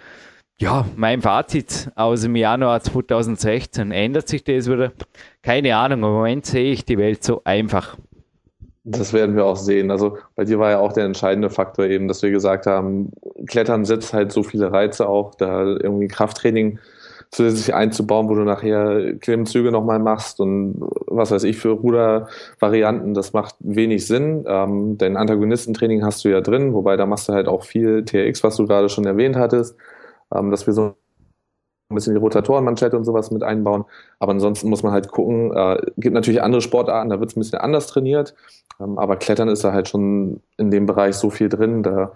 ja, mein Fazit aus dem Januar 2016. Ändert sich das wieder? Keine Ahnung. Im Moment sehe ich die Welt so einfach. Das werden wir auch sehen. Also bei dir war ja auch der entscheidende Faktor eben, dass wir gesagt haben, Klettern setzt halt so viele Reize auch, da irgendwie Krafttraining zusätzlich einzubauen, wo du nachher Klimmzüge nochmal machst und was weiß ich für Rudervarianten, das macht wenig Sinn. Ähm, denn Antagonistentraining hast du ja drin, wobei da machst du halt auch viel TRX, was du gerade schon erwähnt hattest, ähm, dass wir so ein bisschen die Rotatorenmanschette und sowas mit einbauen. Aber ansonsten muss man halt gucken. Äh, gibt natürlich andere Sportarten, da wird es ein bisschen anders trainiert. Ähm, aber Klettern ist da halt schon in dem Bereich so viel drin. Da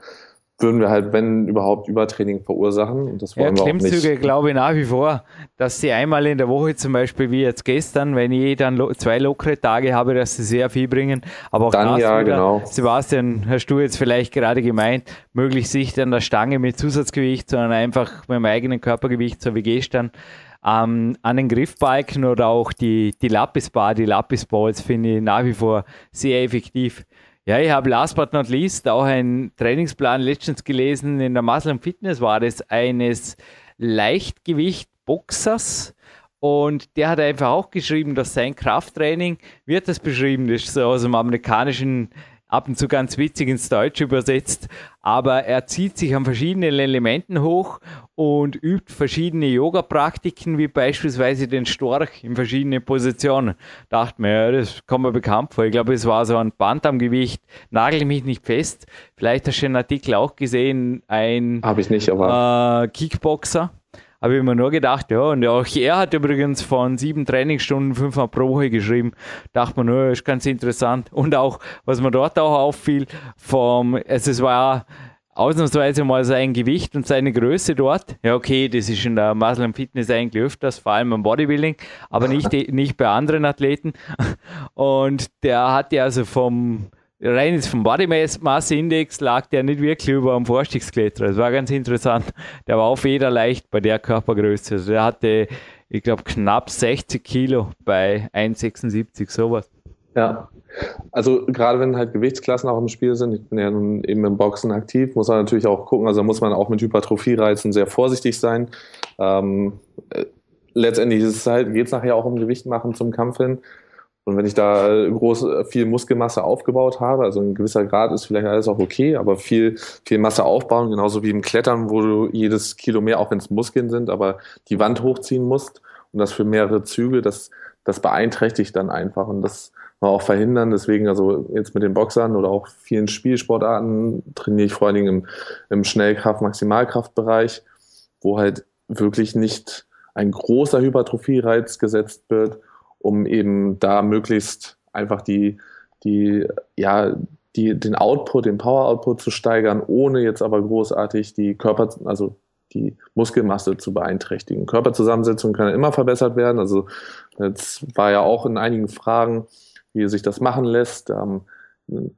würden wir halt, wenn überhaupt, Übertraining verursachen. Und das wollen ja, wir Klimmzüge auch nicht. glaube ich nach wie vor, dass sie einmal in der Woche zum Beispiel, wie jetzt gestern, wenn ich dann zwei lockere Tage habe, dass sie sehr viel bringen. Aber auch dann, ja, wieder, genau. Sebastian, hast du jetzt vielleicht gerade gemeint, möglichst nicht an der Stange mit Zusatzgewicht, sondern einfach mit dem eigenen Körpergewicht, so wie gestern. Ähm, an den Griffbalken oder auch die, die Lappisbar, die Lappisballs finde ich nach wie vor sehr effektiv. Ja, ich habe last but not least auch einen Trainingsplan letztens gelesen. In der Muscle Fitness war das eines Leichtgewicht-Boxers. Und der hat einfach auch geschrieben, dass sein Krafttraining, wird das beschrieben, das ist so aus dem amerikanischen ab und zu ganz witzig ins Deutsche übersetzt, aber er zieht sich an verschiedenen Elementen hoch und übt verschiedene Yoga-Praktiken, wie beispielsweise den Storch in verschiedenen Positionen. Dachte mir, ja, das kommt mir bekannt vor. Ich glaube, es war so ein Band am Gewicht. Nagel mich nicht fest. Vielleicht hast du den Artikel auch gesehen. Ein Habe ich nicht, aber äh, Kickboxer habe ich mir nur gedacht, ja, und auch er hat übrigens von sieben Trainingsstunden fünfmal pro Woche geschrieben. Dachte man, ja, ist ganz interessant. Und auch, was mir dort auch auffiel, vom, also es war ausnahmsweise mal sein Gewicht und seine Größe dort. Ja, okay, das ist in der Muscle Fitness eigentlich öfters, vor allem im Bodybuilding, aber nicht, nicht bei anderen Athleten. Und der hat ja also vom rein jetzt vom Body Mass Index lag der nicht wirklich über am Vorstiegskletterer. Das war ganz interessant. Der war auch federleicht bei der Körpergröße. Also der hatte, ich glaube, knapp 60 Kilo bei 1,76, sowas. Ja. Also gerade wenn halt Gewichtsklassen auch im Spiel sind, ich bin ja nun eben im Boxen aktiv, muss man natürlich auch gucken, also muss man auch mit Hypertrophie-Reizen sehr vorsichtig sein. Ähm, äh, letztendlich ist es halt, geht es nachher auch um Gewicht machen zum Kampf hin. Und wenn ich da groß, viel Muskelmasse aufgebaut habe, also ein gewisser Grad ist vielleicht alles auch okay, aber viel, viel Masse aufbauen, genauso wie im Klettern, wo du jedes Kilo mehr, auch wenn es Muskeln sind, aber die Wand hochziehen musst und das für mehrere Züge, das, das beeinträchtigt dann einfach und das war auch verhindern. Deswegen, also jetzt mit den Boxern oder auch vielen Spielsportarten trainiere ich vor allen Dingen im, im Schnellkraft-Maximalkraftbereich, wo halt wirklich nicht ein großer Hypertrophie-Reiz gesetzt wird um eben da möglichst einfach die, die, ja, die, den Output, den Power-Output zu steigern, ohne jetzt aber großartig die Körper, also die Muskelmasse zu beeinträchtigen. Körperzusammensetzung kann immer verbessert werden. Also jetzt war ja auch in einigen Fragen, wie sich das machen lässt. Ähm,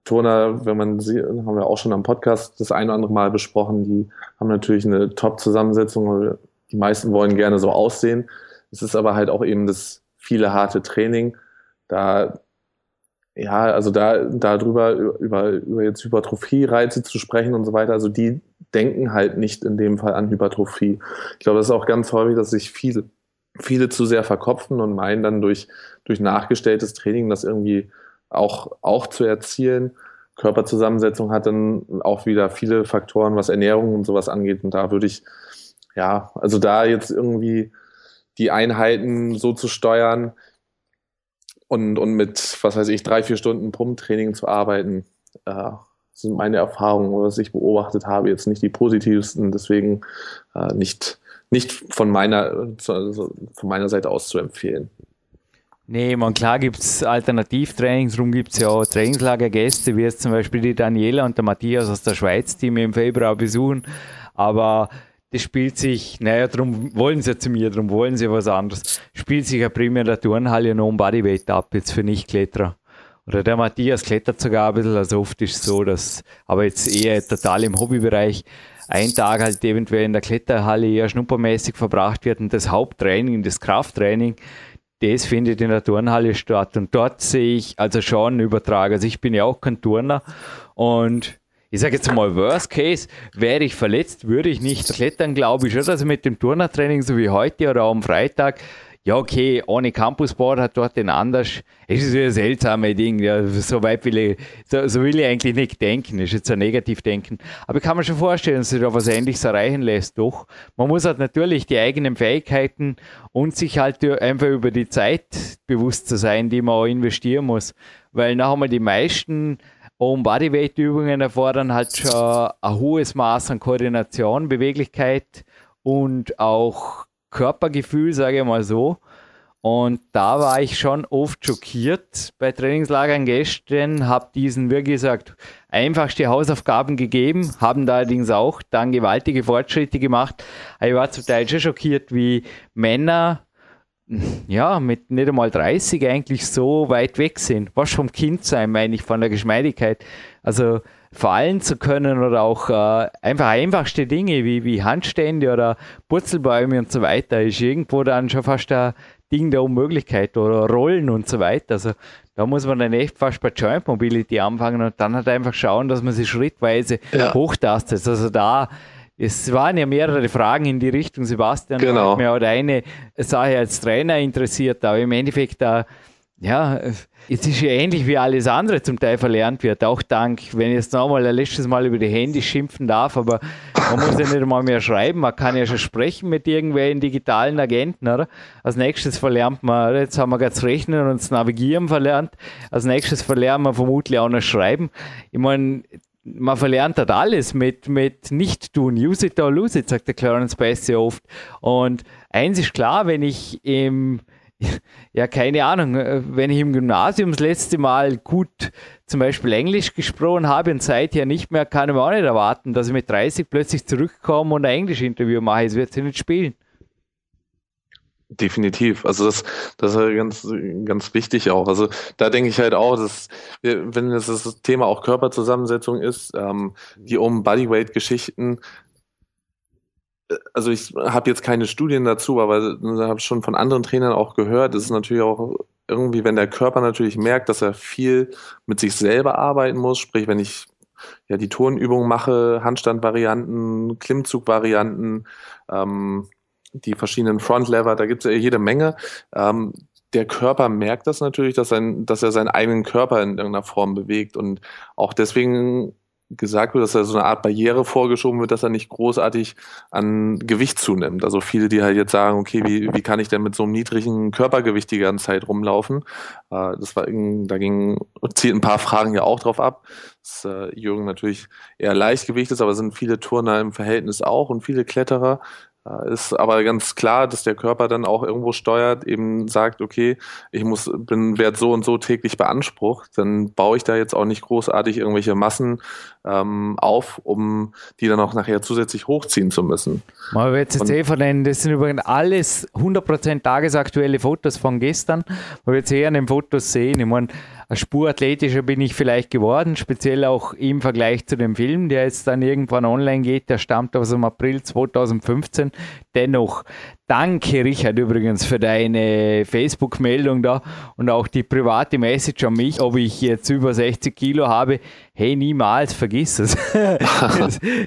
Turner, wenn man sie, haben wir auch schon am Podcast das ein oder andere Mal besprochen, die haben natürlich eine Top-Zusammensetzung. Die meisten wollen gerne so aussehen. Es ist aber halt auch eben das viele harte Training. Da, ja, also da, darüber, über, über jetzt Hypertrophie-Reize zu sprechen und so weiter, also die denken halt nicht in dem Fall an Hypertrophie. Ich glaube, das ist auch ganz häufig, dass sich viele, viele zu sehr verkopfen und meinen dann durch, durch nachgestelltes Training das irgendwie auch, auch zu erzielen. Körperzusammensetzung hat dann auch wieder viele Faktoren, was Ernährung und sowas angeht. Und da würde ich, ja, also da jetzt irgendwie die Einheiten so zu steuern und, und mit, was weiß ich, drei, vier Stunden Pumptraining zu arbeiten, äh, sind meine Erfahrungen, was ich beobachtet habe, jetzt nicht die positivsten, deswegen äh, nicht, nicht von meiner, also von meiner Seite aus zu empfehlen. Nee, man klar gibt es Alternativtrainings, darum gibt es ja auch Trainingslagergäste, wie jetzt zum Beispiel die Daniela und der Matthias aus der Schweiz, die mir im Februar besuchen. Aber das spielt sich, naja, darum wollen sie zu mir, darum wollen sie was anderes. Spielt sich ja primär in der Turnhalle noch um Bodyweight ab, jetzt für Nicht-Kletterer. Oder der Matthias klettert sogar ein bisschen, also oft ist es so, dass, aber jetzt eher total im Hobbybereich, ein Tag halt eventuell in der Kletterhalle eher schnuppermäßig verbracht wird und das Haupttraining, das Krafttraining, das findet in der Turnhalle statt. Und dort sehe ich also schon einen Übertrag. Also ich bin ja auch kein Turner und ich sage jetzt mal, Worst Case, wäre ich verletzt, würde ich nicht klettern, glaube ich schon, ich mit dem Turnertraining, so wie heute oder am Freitag, ja, okay, ohne Campusboard hat dort den anders. Es ist ein seltsames Ding. Ja, so weit will ich, so, so will ich eigentlich nicht denken. Das ist jetzt ein Negativdenken. Aber ich kann mir schon vorstellen, dass sich da was Ähnliches erreichen lässt. Doch, man muss halt natürlich die eigenen Fähigkeiten und sich halt einfach über die Zeit bewusst zu sein, die man auch investieren muss. Weil nachher mal die meisten um Bodyweight-Übungen erfordern halt schon ein hohes Maß an Koordination, Beweglichkeit und auch Körpergefühl, sage ich mal so. Und da war ich schon oft schockiert bei Trainingslagern gestern, habe diesen, wie gesagt, einfachste Hausaufgaben gegeben, haben da allerdings auch dann gewaltige Fortschritte gemacht. Aber ich war zum Teil schon schockiert, wie Männer ja, mit nicht einmal 30 eigentlich so weit weg sind. Was vom Kind sein, meine ich, von der Geschmeidigkeit. Also fallen zu können oder auch äh, einfach einfachste Dinge wie, wie Handstände oder Purzelbäume und so weiter ist irgendwo dann schon fast ein Ding der Unmöglichkeit oder Rollen und so weiter. Also da muss man dann echt fast bei Joint Mobility anfangen und dann halt einfach schauen, dass man sich schrittweise ja. hochtastet. Also da es waren ja mehrere Fragen in die Richtung, Sebastian. Genau. Mir hat eine Sache als Trainer interessiert, aber im Endeffekt da ja, es ist ja ähnlich wie alles andere zum Teil verlernt wird. Auch dank, wenn ich jetzt nochmal ein letztes Mal über die Handys schimpfen darf, aber man muss ja nicht einmal mehr schreiben, man kann ja schon sprechen mit irgendwelchen digitalen Agenten, oder? Als nächstes verlernt man, jetzt haben wir gerade das Rechnen und das Navigieren verlernt, als nächstes verlernt man vermutlich auch noch Schreiben. Ich meine, man verlernt halt alles mit, mit Nicht-Tun. Use it or lose it, sagt der Clarence Bass sehr oft. Und eins ist klar, wenn ich im ja, keine Ahnung, wenn ich im Gymnasium das letzte Mal gut zum Beispiel Englisch gesprochen habe und seither nicht mehr, kann ich mir auch nicht erwarten, dass ich mit 30 plötzlich zurückkomme und ein Englisch-Interview mache. Es wird sich nicht spielen. Definitiv. Also das, das ist ganz, ganz wichtig auch. Also da denke ich halt auch, dass wenn das, das Thema auch Körperzusammensetzung ist, ähm, die um Bodyweight-Geschichten, also ich habe jetzt keine Studien dazu, aber habe schon von anderen Trainern auch gehört, es ist natürlich auch irgendwie, wenn der Körper natürlich merkt, dass er viel mit sich selber arbeiten muss, sprich, wenn ich ja die Turnübungen mache, Handstandvarianten, Klimmzugvarianten, ähm, die verschiedenen Frontlever, da gibt es ja jede Menge. Ähm, der Körper merkt das natürlich, dass, sein, dass er seinen eigenen Körper in irgendeiner Form bewegt und auch deswegen gesagt wird, dass da so eine Art Barriere vorgeschoben wird, dass er nicht großartig an Gewicht zunimmt. Also viele, die halt jetzt sagen, okay, wie, wie kann ich denn mit so einem niedrigen Körpergewicht die ganze Zeit rumlaufen? Äh, das war, da ging, zielt ein paar Fragen ja auch drauf ab. Dass äh, Jürgen natürlich eher Leichtgewicht ist, aber sind viele Turner im Verhältnis auch und viele Kletterer. Ist aber ganz klar, dass der Körper dann auch irgendwo steuert, eben sagt, okay, ich muss, bin, werde so und so täglich beansprucht, dann baue ich da jetzt auch nicht großartig irgendwelche Massen ähm, auf, um die dann auch nachher zusätzlich hochziehen zu müssen. Mal wird jetzt eh vernennen, das sind übrigens alles 100% tagesaktuelle Fotos von gestern, weil wir jetzt eher an den Fotos sehen. Ich meine, ein Spur athletischer bin ich vielleicht geworden, speziell auch im Vergleich zu dem Film, der jetzt dann irgendwann online geht, der stammt aus dem April 2015. Dennoch, danke Richard übrigens für deine Facebook-Meldung da und auch die private Message an mich, ob ich jetzt über 60 Kilo habe hey, niemals, vergiss es.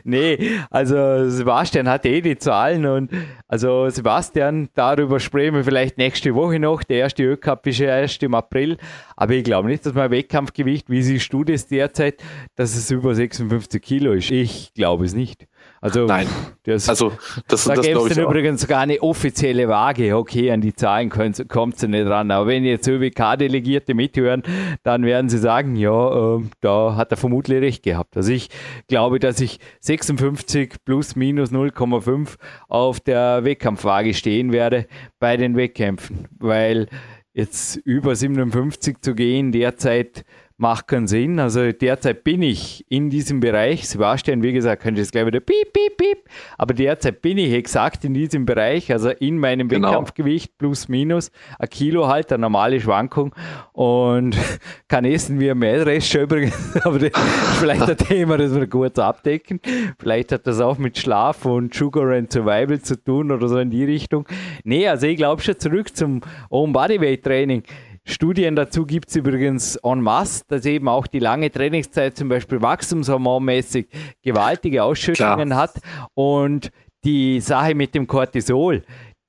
nee, also Sebastian hat eh die Zahlen und also Sebastian, darüber sprechen wir vielleicht nächste Woche noch. Der erste Ö-Cup ist ja erst im April, aber ich glaube nicht, dass mein Wettkampfgewicht, wie siehst du das derzeit, dass es über 56 Kilo ist? Ich glaube es nicht. Also, Nein. Das, also, das, da gäbe es dann übrigens sogar eine offizielle Waage. Okay, an die Zahlen kommt es nicht ran. Aber wenn jetzt ÖWK-Delegierte mithören, dann werden sie sagen, ja, äh, da hat er vermutlich recht gehabt. Also ich glaube, dass ich 56 plus minus 0,5 auf der Wettkampfwaage stehen werde bei den Wettkämpfen. Weil jetzt über 57 zu gehen, derzeit macht keinen Sinn. Also derzeit bin ich in diesem Bereich. Sebastian, wie gesagt, könnte jetzt gleich wieder piep, piep, piep. Aber derzeit bin ich exakt in diesem Bereich, also in meinem genau. Wettkampfgewicht plus minus ein Kilo halt, eine normale Schwankung. Und kann essen wie ein Mehlrest schon übrigens. Aber das ist vielleicht ein Thema, das wir kurz abdecken. Vielleicht hat das auch mit Schlaf und Sugar and Survival zu tun oder so in die Richtung. Nee, also ich glaube schon zurück zum Own Bodyweight Training. Studien dazu gibt es übrigens en masse, dass eben auch die lange Trainingszeit zum Beispiel wachstumshormonmäßig gewaltige Ausschüttungen Klar. hat. Und die Sache mit dem Cortisol,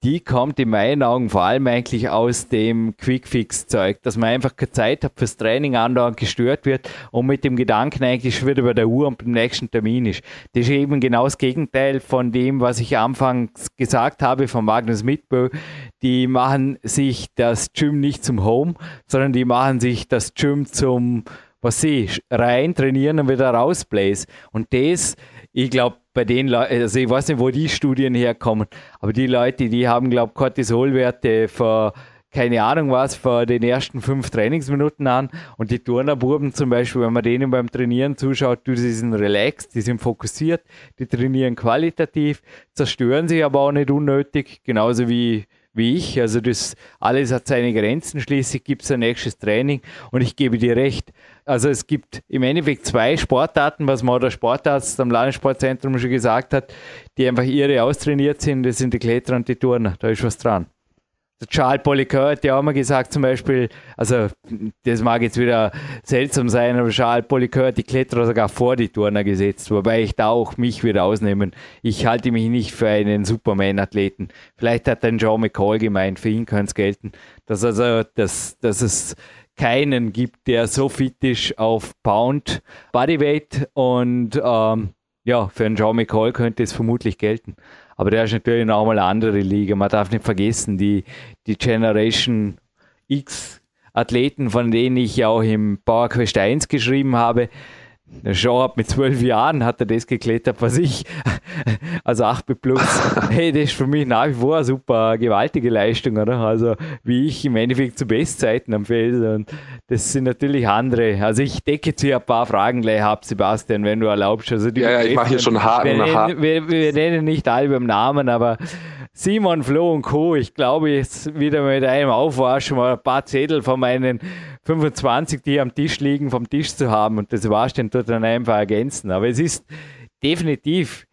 die kommt in meinen Augen vor allem eigentlich aus dem Quick-Fix-Zeug, dass man einfach keine Zeit hat fürs Training andauernd gestört wird und mit dem Gedanken eigentlich schon wieder bei der Uhr und beim nächsten Termin ist. Das ist eben genau das Gegenteil von dem, was ich anfangs gesagt habe von Magnus Mitbö. Die machen sich das Gym nicht zum Home, sondern die machen sich das Gym zum, was sie, rein trainieren und wieder rausbläst. Und das, ich glaube, bei den Leuten, also ich weiß nicht, wo die Studien herkommen, aber die Leute, die haben, glaube ich, Cortisolwerte vor keine Ahnung was, vor den ersten fünf Trainingsminuten an. Und die Turnerbuben zum Beispiel, wenn man denen beim Trainieren zuschaut, die sind relaxed, die sind fokussiert, die trainieren qualitativ, zerstören sich aber auch nicht unnötig, genauso wie, wie ich. Also das alles hat seine Grenzen. Schließlich gibt es ein nächstes Training und ich gebe dir recht. Also es gibt im Endeffekt zwei Sportarten, was man der Sportarzt am Landessportzentrum schon gesagt hat, die einfach irre austrainiert sind. Das sind die Kletterer und die Turner. Da ist was dran. Der Charles Polycœur hat ja auch mal gesagt, zum Beispiel, also das mag jetzt wieder seltsam sein, aber Charles Polycœur hat die Kletterer sogar vor die Turner gesetzt, wobei ich da auch mich wieder ausnehmen. Ich halte mich nicht für einen Superman-Athleten. Vielleicht hat dann John McCall gemeint, für ihn kann es gelten, dass also, dass, dass es keinen gibt, der so fit ist auf Pound Bodyweight und ähm, ja, für einen Joe McCall könnte es vermutlich gelten. Aber der ist natürlich noch mal eine andere Liga. Man darf nicht vergessen, die, die Generation X Athleten, von denen ich ja auch im Power Quest 1 geschrieben habe, der Jean hat mit zwölf Jahren hat er das geklettert, was ich, also 8 plus. Hey, das ist für mich nach wie vor eine super gewaltige Leistung, oder? Also, wie ich im Endeffekt zu Bestzeiten am Feld. Und das sind natürlich andere. Also, ich decke jetzt hier ein paar Fragen gleich ab, Sebastian, wenn du erlaubst. Also, ja, ja, ich mache hier schon Haken wir nach Haken. Wir, wir, nennen nicht alle beim Namen, aber Simon, Flo und Co. Ich glaube, jetzt wieder mit einem Aufwaschen mal ein paar Zettel von meinen 25, die am Tisch liegen, vom Tisch zu haben und das Warstehen tut dann einfach ergänzen. Aber es ist definitiv,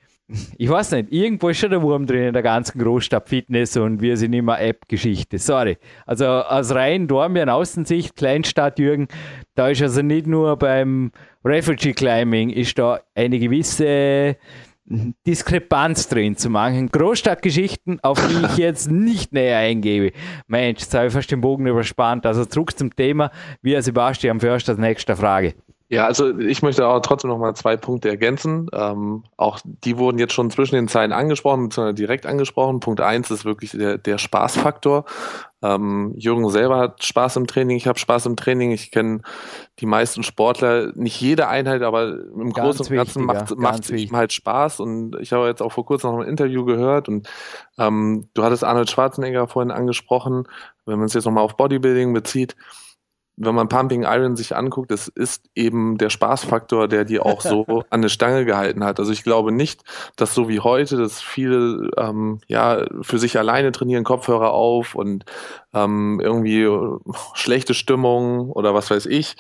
ich weiß nicht, irgendwo ist schon der Wurm drin in der ganzen Großstadt-Fitness und wir sind immer App-Geschichte. Sorry. Also aus rein Dornbirn Außensicht, Kleinstadt Jürgen, da ist also nicht nur beim Refugee Climbing, ist da eine gewisse Diskrepanz drin zu manchen Großstadtgeschichten, auf die ich jetzt nicht näher eingebe. Mensch, jetzt habe ich fast den Bogen überspannt. Also zurück zum Thema. Wir, Sebastian Förster, nächste Frage. Ja, also ich möchte auch trotzdem noch mal zwei Punkte ergänzen. Ähm, auch die wurden jetzt schon zwischen den Zeilen angesprochen, beziehungsweise direkt angesprochen. Punkt eins ist wirklich der, der Spaßfaktor. Ähm, Jürgen selber hat Spaß im Training, ich habe Spaß im Training. Ich kenne die meisten Sportler, nicht jede Einheit, aber im ganz Großen und Ganzen macht es ihm halt Spaß. Und ich habe jetzt auch vor kurzem noch ein Interview gehört und ähm, du hattest Arnold Schwarzenegger vorhin angesprochen, wenn man es jetzt nochmal auf Bodybuilding bezieht wenn man Pumping Iron sich anguckt, es ist eben der Spaßfaktor, der die auch so an der Stange gehalten hat. Also ich glaube nicht, dass so wie heute, dass viele ähm, ja für sich alleine trainieren, Kopfhörer auf und ähm, irgendwie schlechte Stimmung oder was weiß ich,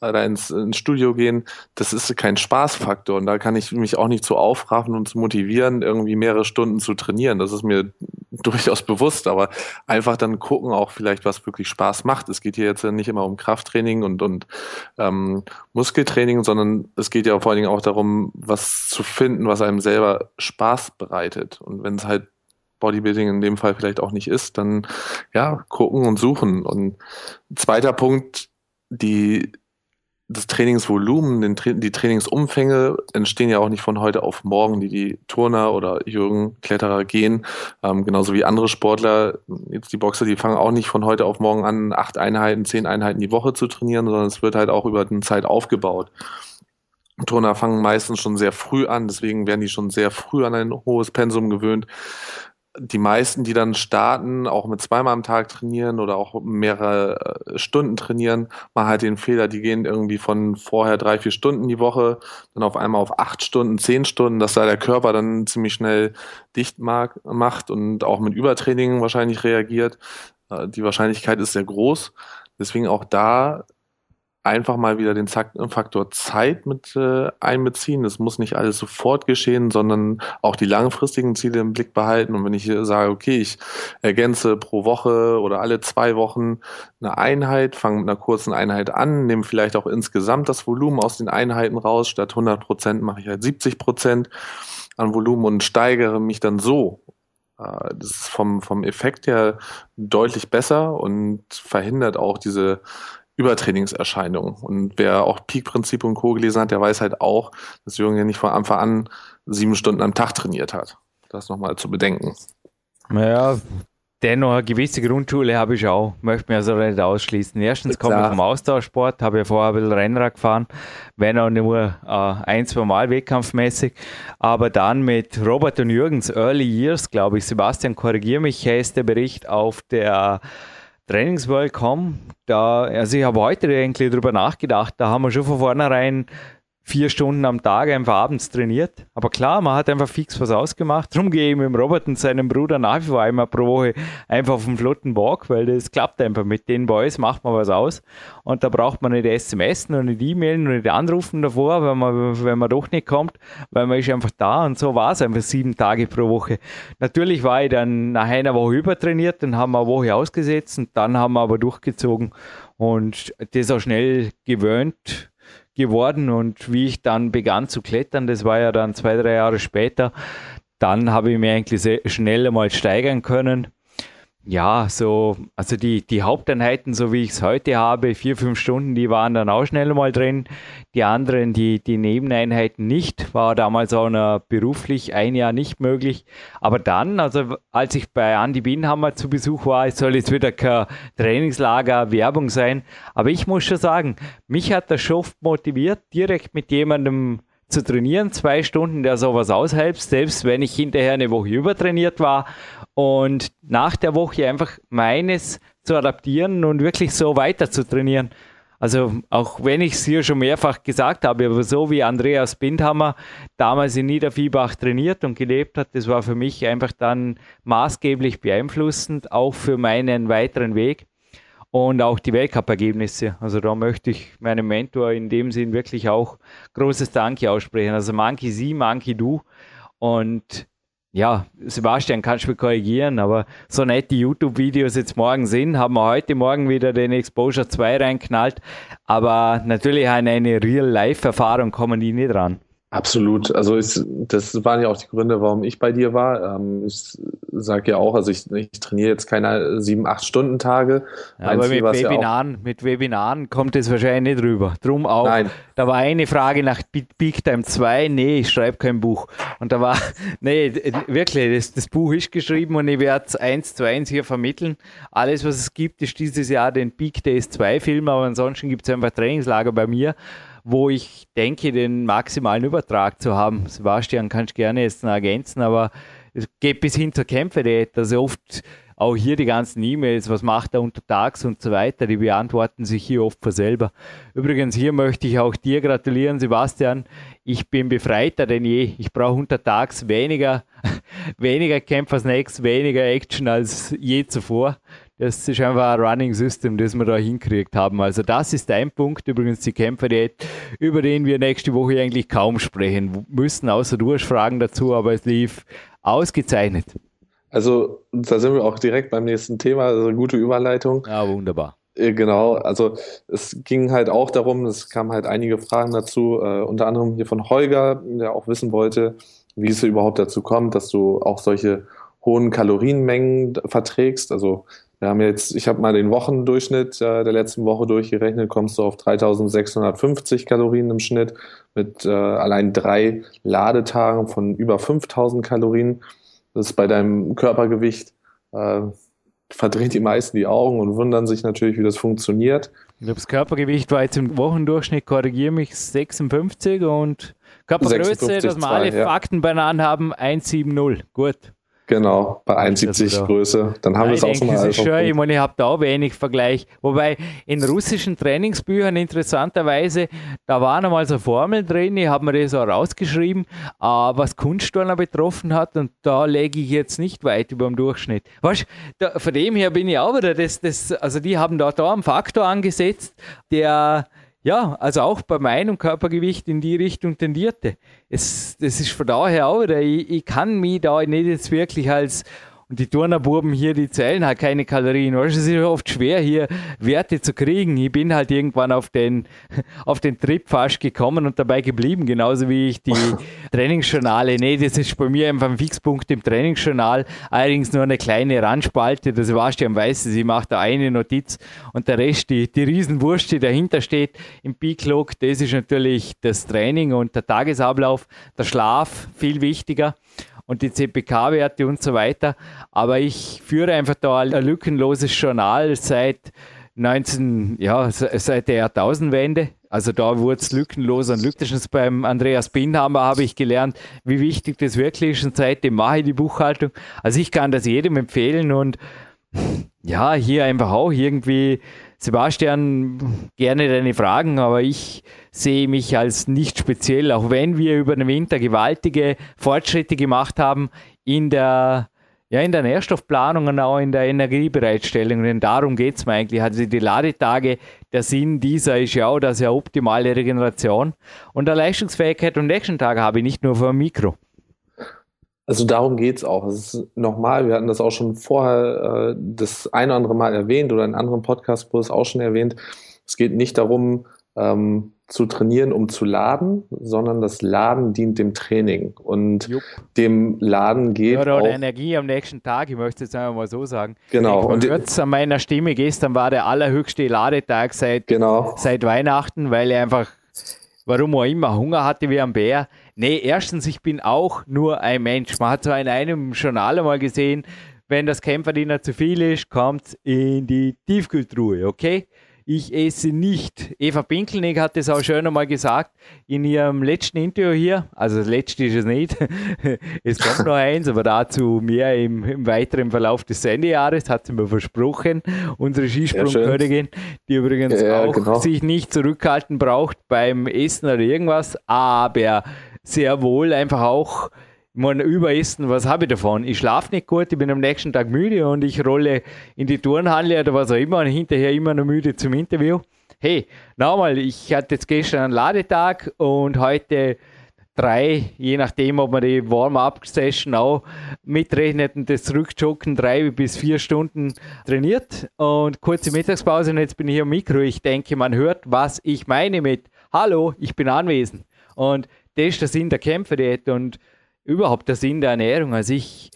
da ins, ins Studio gehen, das ist kein Spaßfaktor. Und da kann ich mich auch nicht zu aufraffen und zu motivieren, irgendwie mehrere Stunden zu trainieren. Das ist mir durchaus bewusst, aber einfach dann gucken auch vielleicht, was wirklich Spaß macht. Es geht hier jetzt nicht immer um Krafttraining und, und ähm, Muskeltraining, sondern es geht ja vor allen Dingen auch darum, was zu finden, was einem selber Spaß bereitet. Und wenn es halt Bodybuilding in dem Fall vielleicht auch nicht ist, dann ja, gucken und suchen. Und zweiter Punkt, die das Trainingsvolumen, den Tra die Trainingsumfänge entstehen ja auch nicht von heute auf morgen, die die Turner oder Jürgen Kletterer gehen, ähm, genauso wie andere Sportler, jetzt die Boxer, die fangen auch nicht von heute auf morgen an, acht Einheiten, zehn Einheiten die Woche zu trainieren, sondern es wird halt auch über eine Zeit aufgebaut. Turner fangen meistens schon sehr früh an, deswegen werden die schon sehr früh an ein hohes Pensum gewöhnt die meisten, die dann starten, auch mit zweimal am Tag trainieren oder auch mehrere äh, Stunden trainieren, machen halt den Fehler, die gehen irgendwie von vorher drei, vier Stunden die Woche, dann auf einmal auf acht Stunden, zehn Stunden, dass da der Körper dann ziemlich schnell dicht macht und auch mit Übertraining wahrscheinlich reagiert. Äh, die Wahrscheinlichkeit ist sehr groß. Deswegen auch da einfach mal wieder den Faktor Zeit mit äh, einbeziehen. Das muss nicht alles sofort geschehen, sondern auch die langfristigen Ziele im Blick behalten. Und wenn ich sage, okay, ich ergänze pro Woche oder alle zwei Wochen eine Einheit, fange mit einer kurzen Einheit an, nehme vielleicht auch insgesamt das Volumen aus den Einheiten raus. Statt 100 Prozent mache ich halt 70 Prozent an Volumen und steigere mich dann so äh, das ist vom, vom Effekt her deutlich besser und verhindert auch diese Übertrainingserscheinungen. Und wer auch Peak-Prinzip und Co. gelesen hat, der weiß halt auch, dass Jürgen ja nicht von Anfang an sieben Stunden am Tag trainiert hat. Das nochmal zu bedenken. Naja, dennoch eine gewisse Grundschule habe ich auch. Möchte mir also nicht ausschließen. Erstens komme ich vom Austauschsport, habe ja vorher ein bisschen Rennrad gefahren, wenn auch nur äh, ein, zwei Mal wettkampfmäßig. Aber dann mit Robert und Jürgens Early Years, glaube ich, Sebastian, korrigiere mich, heißt der Bericht auf der Trainingsworld.com, da, also ich habe heute eigentlich darüber nachgedacht, da haben wir schon von vornherein vier Stunden am Tag einfach abends trainiert. Aber klar, man hat einfach fix was ausgemacht. Darum gehe ich mit dem Robert und seinem Bruder nach wie vor einmal pro Woche einfach auf den flotten Walk, weil das klappt einfach. Mit den Boys macht man was aus. Und da braucht man nicht SMS und nicht E-Mailen und nicht anrufen davor, wenn man, wenn man doch nicht kommt, weil man ist einfach da und so war es einfach sieben Tage pro Woche. Natürlich war ich dann nach einer Woche übertrainiert, dann haben wir eine Woche ausgesetzt und dann haben wir aber durchgezogen und das auch schnell gewöhnt geworden und wie ich dann begann zu klettern, das war ja dann zwei, drei Jahre später, dann habe ich mir eigentlich sehr schnell mal steigern können ja, so, also die, die Haupteinheiten, so wie ich es heute habe, vier, fünf Stunden, die waren dann auch schnell mal drin. Die anderen, die, die Nebeneinheiten nicht, war damals auch noch beruflich ein Jahr nicht möglich. Aber dann, also als ich bei Andy Binhammer zu Besuch war, es soll jetzt wieder kein Trainingslager, Werbung sein, aber ich muss schon sagen, mich hat das schon motiviert, direkt mit jemandem zu trainieren, zwei Stunden, der sowas aushält, selbst wenn ich hinterher eine Woche übertrainiert war und nach der Woche einfach meines zu adaptieren und wirklich so weiter zu trainieren. Also auch wenn ich es hier schon mehrfach gesagt habe, aber so wie Andreas Bindhammer damals in Niederviehbach trainiert und gelebt hat, das war für mich einfach dann maßgeblich beeinflussend, auch für meinen weiteren Weg und auch die Weltcup-Ergebnisse. Also da möchte ich meinem Mentor in dem Sinn wirklich auch großes Danke aussprechen. Also Monkey sie, Monkey du. Und ja, Sebastian, kannst du mich korrigieren, aber so nett die YouTube-Videos jetzt morgen sind, haben wir heute Morgen wieder den Exposure 2 reinknallt. Aber natürlich eine, eine Real-Life-Erfahrung kommen die nicht ran. Absolut. Also ich, das waren ja auch die Gründe, warum ich bei dir war. Ähm, ich sage ja auch, also ich, ich trainiere jetzt keine sieben, acht Stunden Tage. Ja, aber mit Webinaren, ja mit Webinaren kommt es wahrscheinlich nicht rüber. Drum auch. Nein. Da war eine Frage nach Big Time 2. Nee, ich schreibe kein Buch. Und da war, nee, wirklich, das, das Buch ist geschrieben und ich werde es eins zu eins hier vermitteln. Alles, was es gibt, ist dieses Jahr den Big Days 2 Film, aber ansonsten gibt es einfach Trainingslager bei mir wo ich denke, den maximalen Übertrag zu haben. Sebastian, kannst gerne jetzt noch ergänzen, aber es geht bis hin zur Kämpfe-Diät. Also oft auch hier die ganzen E-Mails, was macht er untertags und so weiter, die beantworten sich hier oft von selber. Übrigens, hier möchte ich auch dir gratulieren, Sebastian. Ich bin befreiter denn je. Ich brauche untertags weniger, weniger Kämpfer-Snacks, weniger Action als je zuvor. Das ist einfach ein Running System, das wir da hinkriegt haben. Also das ist ein Punkt, übrigens die Kämpferdiät, über den wir nächste Woche eigentlich kaum sprechen müssen, außer du hast Fragen dazu, aber es lief ausgezeichnet. Also da sind wir auch direkt beim nächsten Thema, also eine gute Überleitung. Ja, wunderbar. Äh, genau, also es ging halt auch darum, es kamen halt einige Fragen dazu, äh, unter anderem hier von Holger, der auch wissen wollte, wie es überhaupt dazu kommt, dass du auch solche hohen Kalorienmengen verträgst. Also wir haben jetzt, ich habe mal den Wochendurchschnitt äh, der letzten Woche durchgerechnet, kommst du auf 3650 Kalorien im Schnitt mit äh, allein drei Ladetagen von über 5000 Kalorien. Das ist bei deinem Körpergewicht, äh, verdreht die meisten die Augen und wundern sich natürlich, wie das funktioniert. Ich glaube, das Körpergewicht war jetzt im Wochendurchschnitt, korrigiere mich, 56 und Körpergröße, dass wir alle ja. Fakten beieinander haben, 170. Gut. Genau, bei 71 Größe. Dann haben wir es auch schon mal. Das ist. Ich meine, ich habe da auch wenig Vergleich. Wobei in russischen Trainingsbüchern interessanterweise, da war noch mal so Formel drin, ich habe mir das auch rausgeschrieben, äh, was Kunstturner betroffen hat und da lege ich jetzt nicht weit über dem Durchschnitt. Weißt du, von dem her bin ich auch wieder, das, das, also die haben da, da einen Faktor angesetzt, der ja, also auch bei meinem Körpergewicht in die Richtung tendierte. Es, das ist von daher auch ich, ich kann mich da nicht jetzt wirklich als und die Turnerbuben hier, die zählen halt keine Kalorien. Weißt, es ist oft schwer, hier Werte zu kriegen. Ich bin halt irgendwann auf den, auf den Trip fast gekommen und dabei geblieben, genauso wie ich die Trainingsjournale. Nee, das ist bei mir einfach ein Fixpunkt im Trainingsjournal. Allerdings nur eine kleine Randspalte. Das warst du am Weißen. Ich mache da eine Notiz und der Rest, die, die Riesenwurst, die dahinter steht im Peak-Log, das ist natürlich das Training und der Tagesablauf, der Schlaf viel wichtiger und die CPK-Werte und so weiter. Aber ich führe einfach da ein lückenloses Journal seit 19, ja, seit der Jahrtausendwende. Also da wurde es lückenlos und lückenlos. Beim Andreas Binhammer habe ich gelernt, wie wichtig das wirklich ist und seitdem mache ich die Buchhaltung. Also ich kann das jedem empfehlen und ja, hier einfach auch irgendwie Sebastian, gerne deine Fragen, aber ich sehe mich als nicht speziell, auch wenn wir über den Winter gewaltige Fortschritte gemacht haben in der, ja, in der Nährstoffplanung und auch in der Energiebereitstellung. Denn darum geht es mir eigentlich. Also die Ladetage, der Sinn dieser ist ja auch, dass ja optimale Regeneration und der Leistungsfähigkeit und Action Tage habe ich nicht nur vom Mikro. Also darum geht es auch. Es ist nochmal, wir hatten das auch schon vorher äh, das ein oder andere Mal erwähnt oder in anderen Podcasts wurde es auch schon erwähnt. Es geht nicht darum, ähm, zu trainieren, um zu laden, sondern das Laden dient dem Training. Und Jupp. dem Laden geht. Oder, oder Energie am nächsten Tag, ich möchte es einfach mal so sagen. Genau. Und jetzt an meiner Stimme, gestern war der allerhöchste Ladetag seit, genau. seit Weihnachten, weil er einfach, warum auch immer, Hunger hatte wie ein Bär. Nee, erstens, ich bin auch nur ein Mensch. Man hat so in einem Journal einmal gesehen, wenn das Kämpferdiener zu viel ist, kommt in die Tiefkühltruhe, okay? Ich esse nicht. Eva Pinkelnick hat es auch schön einmal gesagt in ihrem letzten Interview hier. Also das letzte ist es nicht. es kommt noch eins, aber dazu mehr im, im weiteren Verlauf des Sendejahres, hat sie mir versprochen. Unsere Skisprungkönigin, die übrigens ja, auch genau. sich nicht zurückhalten braucht beim Essen oder irgendwas, aber sehr wohl einfach auch ich meine, überessen, was habe ich davon? Ich schlafe nicht gut, ich bin am nächsten Tag müde und ich rolle in die Turnhalle oder was auch immer und hinterher immer noch müde zum Interview. Hey, nochmal, ich hatte jetzt gestern einen Ladetag und heute drei, je nachdem, ob man die Warm-up-Session auch mitrechnet und das Zurückjoggen drei bis vier Stunden trainiert und kurze Mittagspause und jetzt bin ich hier am Mikro. Ich denke, man hört, was ich meine mit Hallo, ich bin anwesend. Und das ist der Sinn der Kämpferdiät und überhaupt der Sinn der Ernährung. Also ich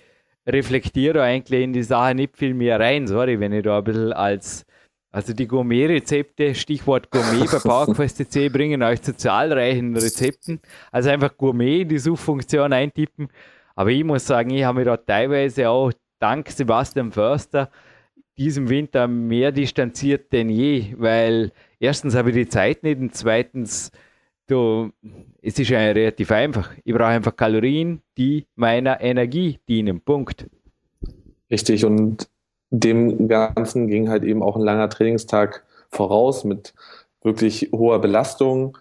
reflektiere eigentlich in die Sache nicht viel mehr rein. Sorry, wenn ich da ein bisschen als also die Gourmet-Rezepte, Stichwort Gourmet bei PowerQuest.c bringen euch zu zahlreichen Rezepten. Also einfach Gourmet in die Suchfunktion eintippen. Aber ich muss sagen, ich habe mich da teilweise auch dank Sebastian Förster diesem Winter mehr distanziert denn je, weil erstens habe ich die Zeit nicht und zweitens Du, es ist ja relativ einfach. Ich brauche einfach Kalorien, die meiner Energie dienen. Punkt. Richtig, und dem Ganzen ging halt eben auch ein langer Trainingstag voraus mit wirklich hoher Belastung.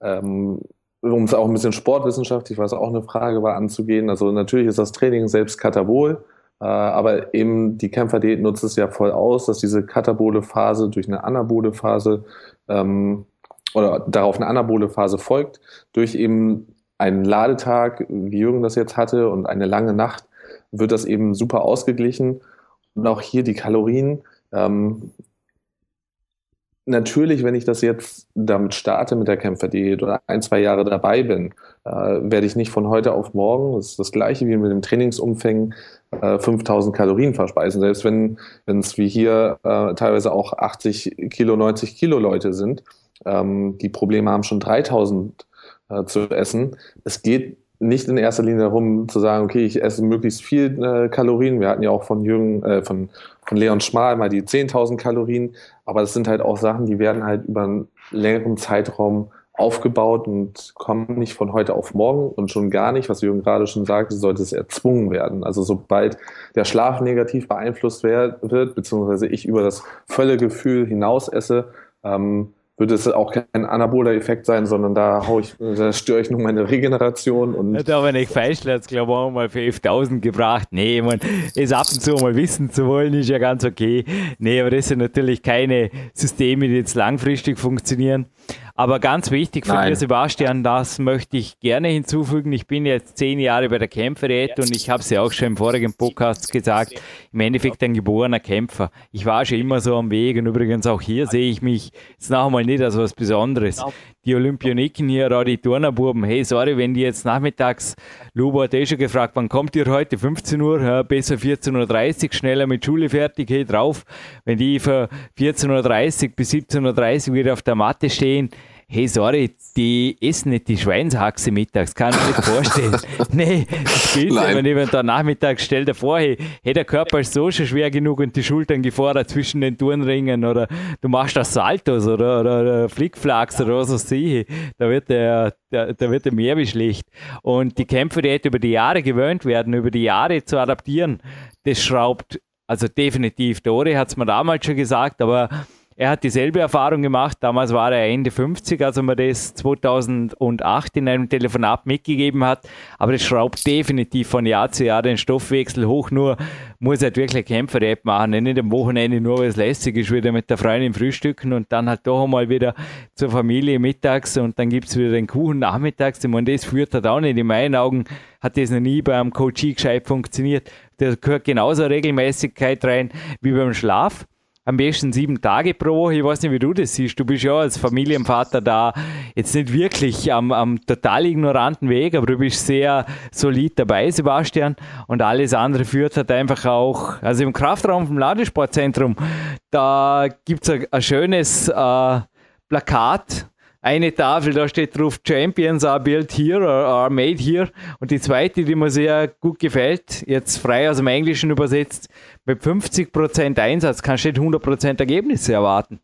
Ähm, um es auch ein bisschen sportwissenschaftlich, was auch eine Frage war, anzugehen. Also natürlich ist das Training selbst katabol, äh, aber eben die Kämpferdiät nutzt es ja voll aus, dass diese katabole Phase durch eine anabole Phase ähm, oder darauf eine anabole Phase folgt, durch eben einen Ladetag, wie Jürgen das jetzt hatte, und eine lange Nacht, wird das eben super ausgeglichen. Und auch hier die Kalorien. Ähm, natürlich, wenn ich das jetzt damit starte mit der Kämpferdiät oder ein, zwei Jahre dabei bin, äh, werde ich nicht von heute auf morgen, das ist das gleiche wie mit dem Trainingsumfang, äh, 5000 Kalorien verspeisen. Selbst wenn es wie hier äh, teilweise auch 80 Kilo, 90 Kilo Leute sind, ähm, die Probleme haben, schon 3000 äh, zu essen. Es geht nicht in erster Linie darum zu sagen, okay, ich esse möglichst viel äh, Kalorien. Wir hatten ja auch von Jürgen, äh, von, von Leon Schmal mal die 10.000 Kalorien. Aber es sind halt auch Sachen, die werden halt über einen längeren Zeitraum aufgebaut und kommen nicht von heute auf morgen und schon gar nicht, was Jürgen gerade schon sagte, sollte es erzwungen werden. Also sobald der Schlaf negativ beeinflusst wird, beziehungsweise ich über das Völlegefühl hinaus esse, ähm, würde es auch kein anaboler Effekt sein, sondern da hau ich, da störe ich nur meine Regeneration und. Hat aber nicht falsch, jetzt glaube ich auch mal für 11.000 gebracht. Nee, man, es ab und zu mal wissen zu wollen, ist ja ganz okay. Nee, aber das sind natürlich keine Systeme, die jetzt langfristig funktionieren. Aber ganz wichtig für Nein. mir, Sebastian, das möchte ich gerne hinzufügen. Ich bin jetzt zehn Jahre bei der Kämpferät und ich habe es ja auch schon im vorigen Podcast gesagt, im Endeffekt ein geborener Kämpfer. Ich war schon immer so am Weg und übrigens auch hier sehe ich mich jetzt noch einmal nicht als was Besonderes. Die Olympioniken hier, oder die Turnerbuben, hey, sorry, wenn die jetzt nachmittags, Lubo hat eh schon gefragt, wann kommt ihr heute? 15 Uhr, ja, besser 14.30 Uhr, schneller mit Schule fertig, hey, drauf. Wenn die für 14.30 Uhr bis 17.30 Uhr wieder auf der Matte stehen, hey, sorry, die essen nicht die Schweinshaxe mittags, kann ich mir nicht vorstellen. nee, das gilt nicht, wenn da nachmittags stell dir vor, hey, hey, der Körper ist so schon schwer genug und die Schultern gefordert zwischen den Turnringen oder du machst das Saltos oder, oder, oder Flickflacks oder was weiß ich, da wird der, da, da wird der mehr wie schlecht. Und die Kämpfer, die über die Jahre gewöhnt werden, über die Jahre zu adaptieren, das schraubt also definitiv. Der Ori hat es mir damals schon gesagt, aber er hat dieselbe Erfahrung gemacht. Damals war er Ende 50, als er mir das 2008 in einem Telefonat mitgegeben hat. Aber es schraubt definitiv von Jahr zu Jahr den Stoffwechsel hoch. Nur muss er halt wirklich Kämpfer-App machen. Nicht am Wochenende nur, weil es lässig ist, wieder mit der Freundin frühstücken und dann halt doch einmal wieder zur Familie mittags und dann gibt es wieder den Kuchen nachmittags. Ich meine, das führt halt auch nicht. In meinen Augen hat das noch nie beim Coaching gescheit funktioniert. Da gehört genauso Regelmäßigkeit rein wie beim Schlaf am besten sieben Tage pro Woche. Ich weiß nicht, wie du das siehst. Du bist ja als Familienvater da jetzt nicht wirklich am, am total ignoranten Weg, aber du bist sehr solid dabei, Sebastian. Und alles andere führt halt einfach auch, also im Kraftraum vom Ladesportzentrum, da gibt es ein, ein, schönes äh, Plakat eine Tafel, da steht drauf Champions are built here or are made here. Und die zweite, die mir sehr gut gefällt, jetzt frei aus dem Englischen übersetzt, mit 50% Einsatz kannst du nicht 100% Ergebnisse erwarten.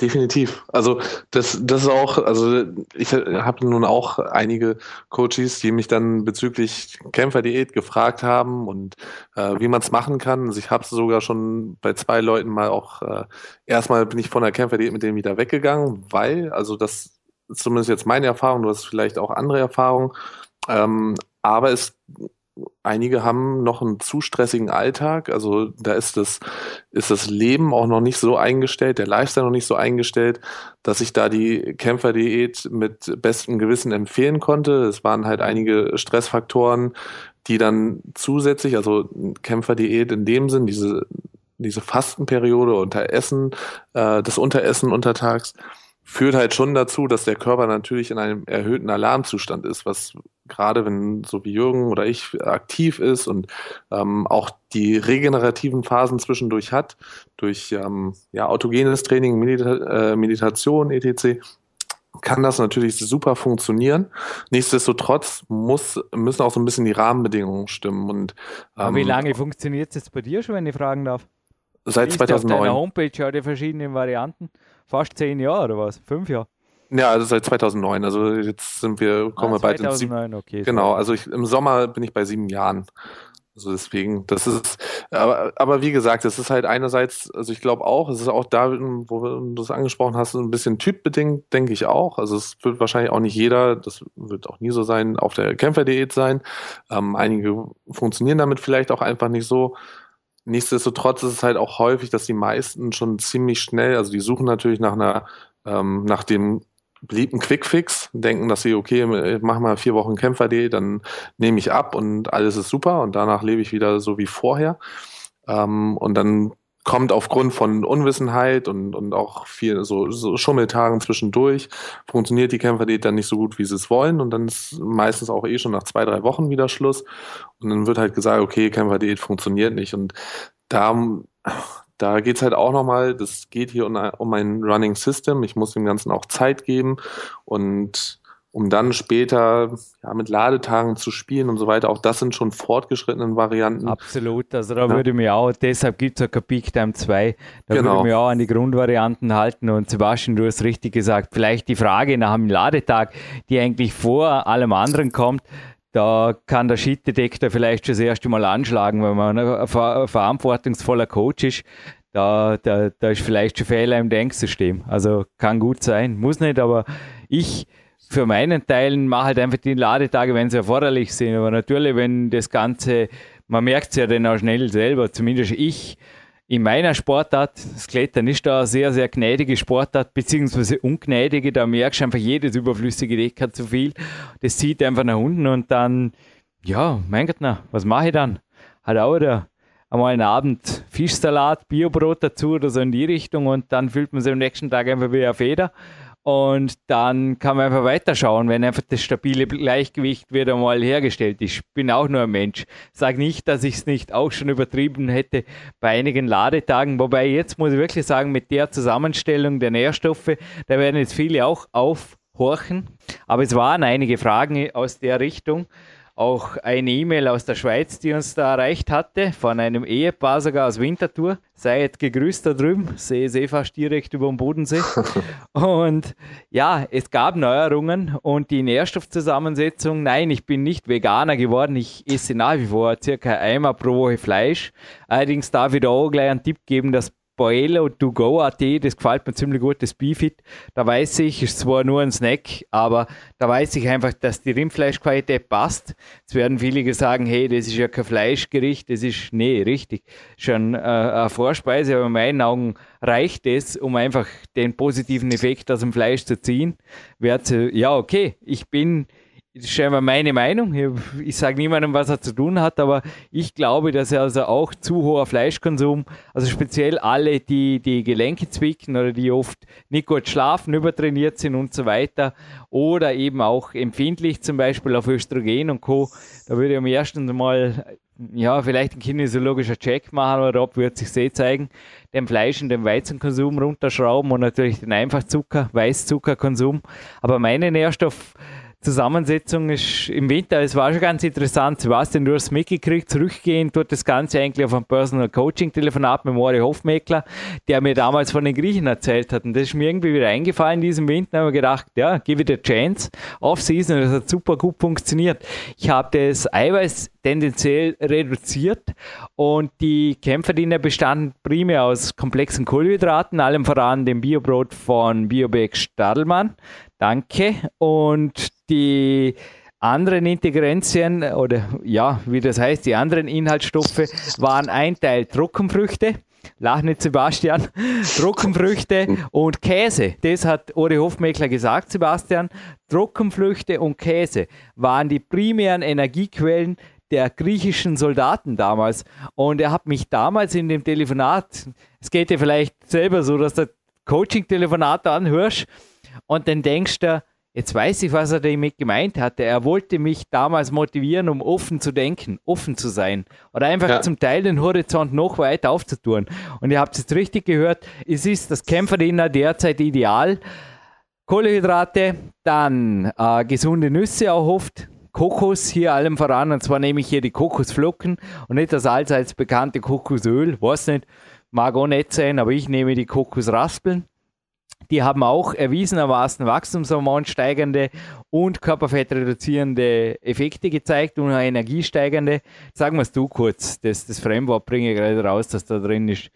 Definitiv. Also das, das ist auch, also ich habe nun auch einige Coaches, die mich dann bezüglich Kämpferdiät gefragt haben und äh, wie man es machen kann. Also ich habe es sogar schon bei zwei Leuten mal auch, äh, erstmal bin ich von der Kämpferdiät mit denen wieder weggegangen, weil, also das ist zumindest jetzt meine Erfahrung, du hast vielleicht auch andere Erfahrungen, ähm, aber es einige haben noch einen zu stressigen Alltag. Also da ist das, ist das Leben auch noch nicht so eingestellt, der Lifestyle noch nicht so eingestellt, dass ich da die Kämpferdiät mit bestem Gewissen empfehlen konnte. Es waren halt einige Stressfaktoren, die dann zusätzlich, also Kämpferdiät in dem Sinn, diese, diese Fastenperiode unter Essen, äh, das Unteressen untertags, führt halt schon dazu, dass der Körper natürlich in einem erhöhten Alarmzustand ist, was gerade wenn so wie Jürgen oder ich aktiv ist und ähm, auch die regenerativen Phasen zwischendurch hat, durch ähm, ja, autogenes Training, Medita äh, Meditation, etc., kann das natürlich super funktionieren. Nichtsdestotrotz muss, müssen auch so ein bisschen die Rahmenbedingungen stimmen. Und, ähm, wie lange funktioniert es jetzt bei dir schon, wenn ich fragen darf? Seit 2009. Auf deiner Homepage ja die verschiedenen Varianten fast zehn Jahre oder was? Fünf Jahre? Ja, also seit 2009. Also jetzt sind wir, kommen ah, wir bald ins sieben. Okay, genau, also ich, im Sommer bin ich bei sieben Jahren. Also deswegen, das ist, aber, aber wie gesagt, es ist halt einerseits, also ich glaube auch, es ist auch da, wo du das angesprochen hast, ein bisschen typbedingt, denke ich auch. Also es wird wahrscheinlich auch nicht jeder, das wird auch nie so sein, auf der Kämpferdiät sein. Ähm, einige funktionieren damit vielleicht auch einfach nicht so. Nichtsdestotrotz ist es halt auch häufig, dass die meisten schon ziemlich schnell, also die suchen natürlich nach einer, ähm, nach dem beliebten Quickfix, denken, dass sie, okay, mach mal vier Wochen Kämpfer.de, dann nehme ich ab und alles ist super und danach lebe ich wieder so wie vorher. Ähm, und dann kommt aufgrund von Unwissenheit und, und auch viel so, so Schummeltagen zwischendurch, funktioniert die Kämpferdiät dann nicht so gut, wie sie es wollen. Und dann ist meistens auch eh schon nach zwei, drei Wochen wieder Schluss. Und dann wird halt gesagt, okay, Kämpferdiät funktioniert nicht. Und da, da geht's halt auch nochmal, das geht hier um, um ein Running System, ich muss dem Ganzen auch Zeit geben. Und um dann später ja, mit Ladetagen zu spielen und so weiter. Auch das sind schon fortgeschrittenen Varianten. Absolut, also da ja. würde ich mir auch, deshalb gibt es auch kein Peak Time 2, da genau. würde ich mich auch an die Grundvarianten halten und Sebastian, du hast richtig gesagt, vielleicht die Frage nach dem Ladetag, die eigentlich vor allem anderen kommt, da kann der Shit-Detektor vielleicht schon das erste Mal anschlagen, wenn man ein verantwortungsvoller Coach ist. Da, da, da ist vielleicht schon Fehler im Denksystem. Also kann gut sein, muss nicht, aber ich für meinen Teilen mache halt einfach die Ladetage, wenn sie erforderlich sind. Aber natürlich, wenn das Ganze, man merkt es ja dann auch schnell selber, zumindest ich, in meiner Sportart, das Klettern ist da eine sehr, sehr gnädige Sportart, beziehungsweise ungnädige, da merkst du einfach, jedes überflüssige Deck hat zu viel. Das zieht einfach nach unten und dann, ja, mein Gott, na, was mache ich dann? Halt auch wieder einmal einen Abend Fischsalat, Biobrot dazu oder so in die Richtung und dann fühlt man sich am nächsten Tag einfach wieder auf Feder. Und dann kann man einfach weiterschauen, wenn einfach das stabile Gleichgewicht wieder mal hergestellt ist. Ich bin auch nur ein Mensch. Sag nicht, dass ich es nicht auch schon übertrieben hätte bei einigen Ladetagen. Wobei jetzt muss ich wirklich sagen, mit der Zusammenstellung der Nährstoffe, da werden jetzt viele auch aufhorchen. Aber es waren einige Fragen aus der Richtung auch eine E-Mail aus der Schweiz, die uns da erreicht hatte, von einem Ehepaar sogar aus Winterthur. Seid gegrüßt da drüben, sehe sie fast direkt über dem Bodensee. und ja, es gab Neuerungen und die Nährstoffzusammensetzung, nein, ich bin nicht Veganer geworden, ich esse nach wie vor circa einmal pro Woche Fleisch. Allerdings darf ich da auch gleich einen Tipp geben, dass Boelo to go AT, das gefällt mir ziemlich gut, das Beefit. Da weiß ich, ist zwar nur ein Snack, aber da weiß ich einfach, dass die Rindfleischqualität passt. Jetzt werden viele sagen, hey, das ist ja kein Fleischgericht, das ist, nee, richtig, schon äh, eine Vorspeise, aber in meinen Augen reicht es, um einfach den positiven Effekt aus dem Fleisch zu ziehen. Ja, okay, ich bin das ist scheinbar meine Meinung. Ich, sage niemandem, was er zu tun hat, aber ich glaube, dass er also auch zu hoher Fleischkonsum, also speziell alle, die die Gelenke zwicken oder die oft nicht gut schlafen, übertrainiert sind und so weiter, oder eben auch empfindlich zum Beispiel auf Östrogen und Co. Da würde ich am ersten Mal ja, vielleicht ein kinesiologischer Check machen oder ob wird sich sehr zeigen, den Fleisch- und den Weizenkonsum runterschrauben und natürlich den Einfachzucker, Weißzuckerkonsum. Aber meine Nährstoff Zusammensetzung ist im Winter, es war schon ganz interessant. Sebastian, du hast mitgekriegt, zurückgehend dort das Ganze eigentlich auf ein Personal Coaching Telefonat mit Mori Hofmeckler, der mir damals von den Griechen erzählt hat. Und das ist mir irgendwie wieder eingefallen in diesem Winter. Da habe ich gedacht, ja, give it a chance. Off-Season, das hat super gut funktioniert. Ich habe das Eiweiß tendenziell reduziert und die Kämpferdiener bestanden primär aus komplexen Kohlenhydraten, allem voran dem Biobrot von Biobeck Stadelmann. Danke. Und die anderen Integrenzien oder ja, wie das heißt, die anderen Inhaltsstoffe waren ein Teil Trockenfrüchte. Lach nicht, Sebastian. Trockenfrüchte und Käse. Das hat Ori Hofmeckler gesagt, Sebastian. Trockenfrüchte und Käse waren die primären Energiequellen der griechischen Soldaten damals. Und er hat mich damals in dem Telefonat, es geht dir vielleicht selber so, dass du Coaching-Telefonat anhörst und dann denkst du, jetzt weiß ich, was er damit gemeint hatte. Er wollte mich damals motivieren, um offen zu denken, offen zu sein oder einfach ja. zum Teil den Horizont noch weiter aufzutun. Und ihr habt es jetzt richtig gehört, es ist das Kämpferdiener derzeit ideal. Kohlehydrate, dann äh, gesunde Nüsse auch oft, Kokos hier allem voran, und zwar nehme ich hier die Kokosflocken und nicht das allseits bekannte Kokosöl, weiß nicht, mag auch nicht sein, aber ich nehme die Kokosraspeln die haben auch erwiesenermaßen wachstumshormonsteigernde und körperfettreduzierende Effekte gezeigt und energiesteigernde. Sagen wir es du kurz, das, das Fremdwort bringe ich gerade raus, dass da drin ist.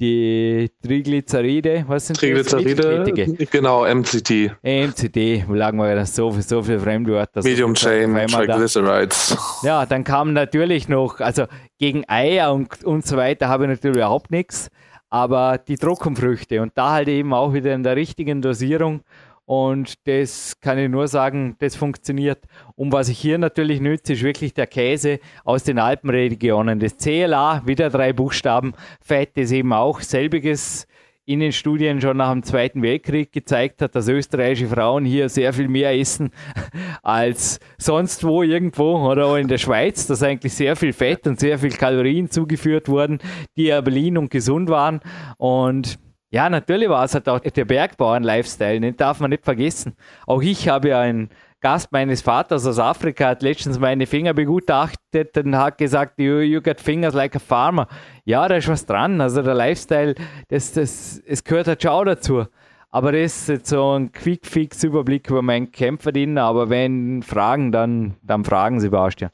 Die Triglyceride, was sind Triglyceride, genau, MCT. MCT, wo lagen wir das so, so viele Fremdwörter. Medium Chain Triglycerides. Da. Ja, dann kam natürlich noch, also gegen Eier und, und so weiter habe ich natürlich überhaupt nichts aber die Trockenfrüchte und da halt eben auch wieder in der richtigen Dosierung. Und das kann ich nur sagen, das funktioniert. Und was ich hier natürlich nütze, ist wirklich der Käse aus den Alpenregionen. Das CLA, wieder drei Buchstaben, Fett ist eben auch selbiges in den Studien schon nach dem Zweiten Weltkrieg gezeigt hat, dass österreichische Frauen hier sehr viel mehr essen als sonst wo irgendwo oder auch in der Schweiz, dass eigentlich sehr viel Fett und sehr viel Kalorien zugeführt wurden, die aber lean und gesund waren. Und ja, natürlich war es halt auch der Bergbauern-Lifestyle, den darf man nicht vergessen. Auch ich habe ja ein Gast meines Vaters aus Afrika hat letztens meine Finger begutachtet und hat gesagt, you, you got fingers like a farmer. Ja, da ist was dran. Also der Lifestyle, das, das, es gehört halt schon auch dazu. Aber das ist jetzt so ein Quick-Fix-Überblick über meinen Kämpferdiener. Aber wenn Fragen, dann, dann fragen Sie Bastian.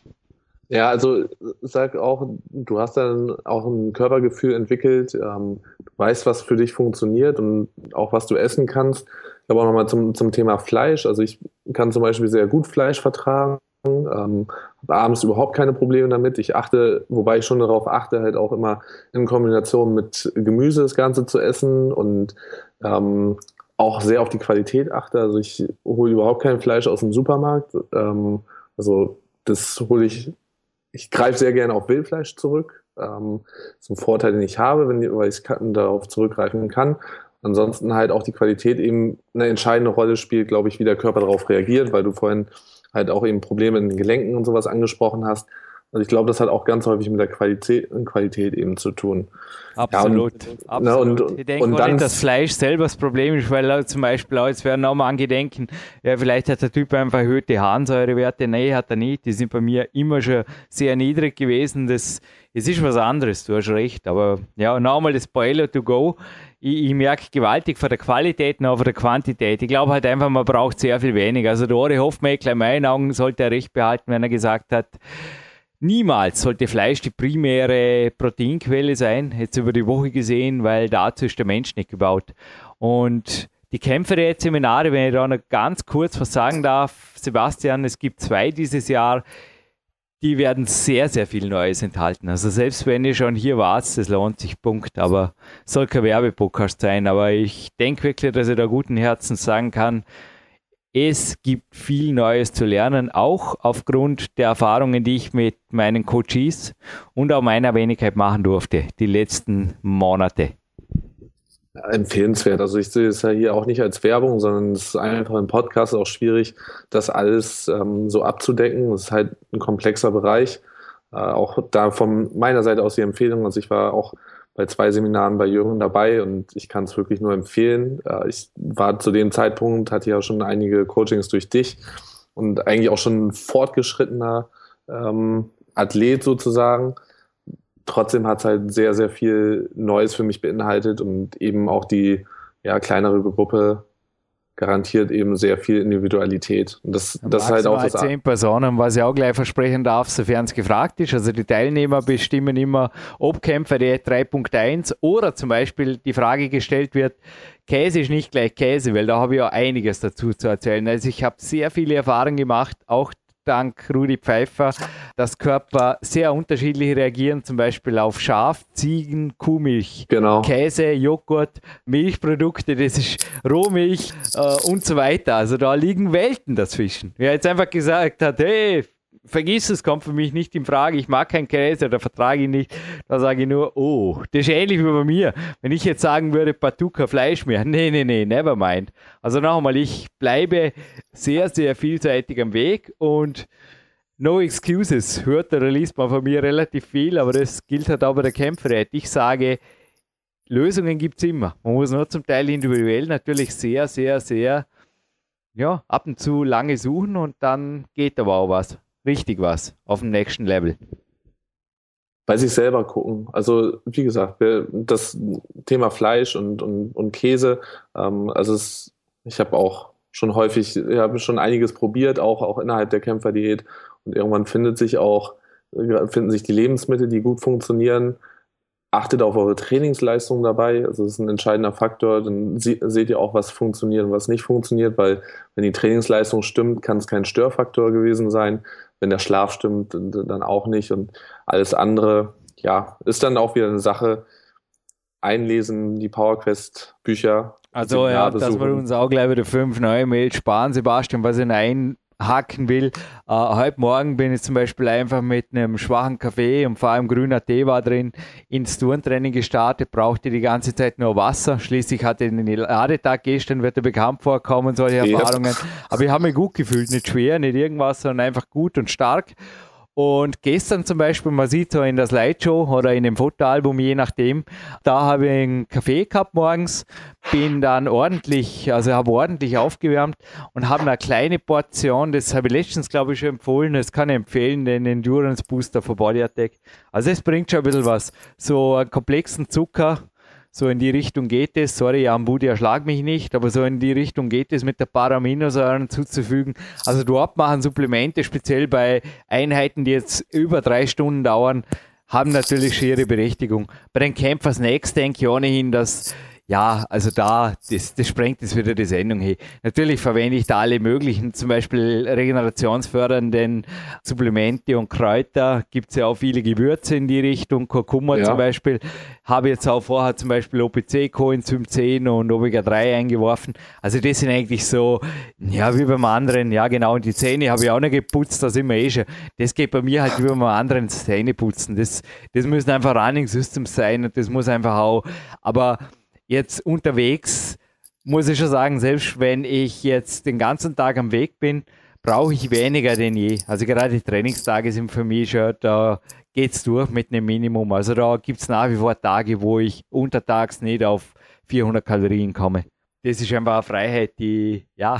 Ja, also sag auch, du hast dann auch ein Körpergefühl entwickelt, ähm, weißt, was für dich funktioniert und auch was du essen kannst. Aber auch nochmal zum, zum Thema Fleisch. Also ich kann zum Beispiel sehr gut Fleisch vertragen, ähm, habe abends überhaupt keine Probleme damit. Ich achte, wobei ich schon darauf achte, halt auch immer in Kombination mit Gemüse das Ganze zu essen und ähm, auch sehr auf die Qualität achte. Also ich hole überhaupt kein Fleisch aus dem Supermarkt. Ähm, also das hole ich, ich greife sehr gerne auf Wildfleisch zurück. Ähm, das ist ein Vorteil, den ich habe, wenn, weil ich darauf zurückgreifen kann. Ansonsten halt auch die Qualität eben eine entscheidende Rolle spielt, glaube ich, wie der Körper darauf reagiert, weil du vorhin halt auch eben Probleme in den Gelenken und sowas angesprochen hast. Also ich glaube, das hat auch ganz häufig mit der Qualität, Qualität eben zu tun. Absolut. Ja, und, absolut. Ne, und, ich denke und dann, nicht, dass Fleisch selber das Problem ist, weil zum Beispiel, jetzt werden auch mal angedenken, ja, vielleicht hat der Typ einfach erhöhte Harnsäurewerte. Nein, hat er nicht. Die sind bei mir immer schon sehr niedrig gewesen. Das, es ist was anderes, du hast recht. Aber ja, nochmal das Boiler to go ich, ich merke gewaltig von der Qualität noch von der Quantität. Ich glaube halt einfach, man braucht sehr viel weniger. Also der Ori Hofmeckler in meinen Augen sollte er recht behalten, wenn er gesagt hat, niemals sollte Fleisch die primäre Proteinquelle sein, jetzt über die Woche gesehen, weil dazu ist der Mensch nicht gebaut. Und die Kämpferät-Seminare, wenn ich da noch ganz kurz was sagen darf, Sebastian, es gibt zwei dieses Jahr die werden sehr, sehr viel Neues enthalten. Also selbst wenn ihr schon hier wart, das lohnt sich, Punkt. Aber soll kein Werbepodcast sein. Aber ich denke wirklich, dass ich da guten Herzens sagen kann, es gibt viel Neues zu lernen, auch aufgrund der Erfahrungen, die ich mit meinen Coaches und auch meiner Wenigkeit machen durfte, die letzten Monate empfehlenswert. Also ich sehe es ja hier auch nicht als Werbung, sondern es ist einfach im Podcast auch schwierig, das alles ähm, so abzudecken. Es ist halt ein komplexer Bereich. Äh, auch da von meiner Seite aus die Empfehlung. Also ich war auch bei zwei Seminaren bei Jürgen dabei und ich kann es wirklich nur empfehlen. Äh, ich war zu dem Zeitpunkt, hatte ja schon einige Coachings durch dich und eigentlich auch schon ein fortgeschrittener ähm, Athlet sozusagen trotzdem hat es halt sehr, sehr viel Neues für mich beinhaltet und eben auch die ja, kleinere Gruppe garantiert eben sehr viel Individualität. Und das, das ist halt auch das. zehn Personen, was ich auch gleich versprechen darf, sofern es gefragt ist. Also die Teilnehmer bestimmen immer, ob Kämpfer der 3.1 oder zum Beispiel die Frage gestellt wird, Käse ist nicht gleich Käse, weil da habe ich ja einiges dazu zu erzählen. Also ich habe sehr viele Erfahrungen gemacht, auch dank Rudi Pfeiffer, dass Körper sehr unterschiedlich reagieren, zum Beispiel auf Schaf, Ziegen, Kuhmilch, genau. Käse, Joghurt, Milchprodukte, das ist Rohmilch äh, und so weiter. Also da liegen Welten dazwischen. Wer jetzt einfach gesagt hat, hey, vergiss es, kommt für mich nicht in Frage, ich mag keinen Käse oder vertrage ihn nicht, da sage ich nur, oh, das ist ähnlich wie bei mir. Wenn ich jetzt sagen würde, kein Fleisch mehr, nee, nee, nee, never mind. Also noch einmal, ich bleibe sehr, sehr vielseitig am Weg und no excuses, hört oder liest man von mir relativ viel, aber das gilt halt auch bei der Kämpferheit. Ich sage, Lösungen gibt es immer. Man muss nur zum Teil individuell natürlich sehr, sehr, sehr ja, ab und zu lange suchen und dann geht aber auch was richtig was auf dem nächsten Level? Bei sich selber gucken. Also, wie gesagt, das Thema Fleisch und, und, und Käse, ähm, also es, ich habe auch schon häufig, ich habe schon einiges probiert, auch, auch innerhalb der Kämpferdiät. Und irgendwann findet sich auch, finden sich die Lebensmittel, die gut funktionieren. Achtet auf eure Trainingsleistung dabei. Also das ist ein entscheidender Faktor. Dann seht ihr auch, was funktioniert und was nicht funktioniert, weil wenn die Trainingsleistung stimmt, kann es kein Störfaktor gewesen sein wenn der Schlaf stimmt, dann auch nicht. Und alles andere, ja, ist dann auch wieder eine Sache. Einlesen, die PowerQuest-Bücher. Also, ja, dass wir uns auch gleich wieder fünf neue Mails sparen, Sebastian, was in ein hacken will. Äh, heute Morgen bin ich zum Beispiel einfach mit einem schwachen Kaffee und vor allem grüner Tee war drin ins Turntraining gestartet, brauchte die ganze Zeit nur Wasser. Schließlich hatte ich den Ladetag gestern, wird er bekannt vorkommen, solche Erfahrungen. Aber ich habe mich gut gefühlt, nicht schwer, nicht irgendwas, sondern einfach gut und stark. Und gestern zum Beispiel, man sieht so in der Slideshow oder in dem Fotoalbum, je nachdem, da habe ich einen Kaffee gehabt morgens, bin dann ordentlich, also habe ordentlich aufgewärmt und habe eine kleine Portion, das habe ich letztens, glaube ich, schon empfohlen, das kann ich empfehlen, den Endurance Booster von Body Attack. Also es bringt schon ein bisschen was. So einen komplexen Zucker, so in die Richtung geht es. Sorry, Jan Budi, erschlag mich nicht, aber so in die Richtung geht es mit der Paraminosäuren zuzufügen. Also dort machen Supplemente, speziell bei Einheiten, die jetzt über drei Stunden dauern, haben natürlich schon ihre Berechtigung. Bei den Campers Next denke ich ohnehin, dass ja, also da, das, das sprengt jetzt wieder die Sendung hier. Natürlich verwende ich da alle möglichen, zum Beispiel regenerationsfördernden Supplemente und Kräuter. Gibt es ja auch viele Gewürze in die Richtung, Kurkuma ja. zum Beispiel. Habe jetzt auch vorher zum Beispiel OPC, Coenzym 10 und Omega-3 eingeworfen. Also das sind eigentlich so, ja, wie beim anderen, ja genau, und die Zähne habe ich auch noch geputzt, da sind wir eh schon. Das geht bei mir halt wie beim anderen Zähne putzen. Das, das müssen einfach Running Systems sein und das muss einfach auch, aber jetzt unterwegs, muss ich schon sagen, selbst wenn ich jetzt den ganzen Tag am Weg bin, brauche ich weniger denn je. Also gerade die Trainingstage sind für mich schon, da geht es durch mit einem Minimum. Also da gibt es nach wie vor Tage, wo ich untertags nicht auf 400 Kalorien komme das ist einfach eine Freiheit, die, ja,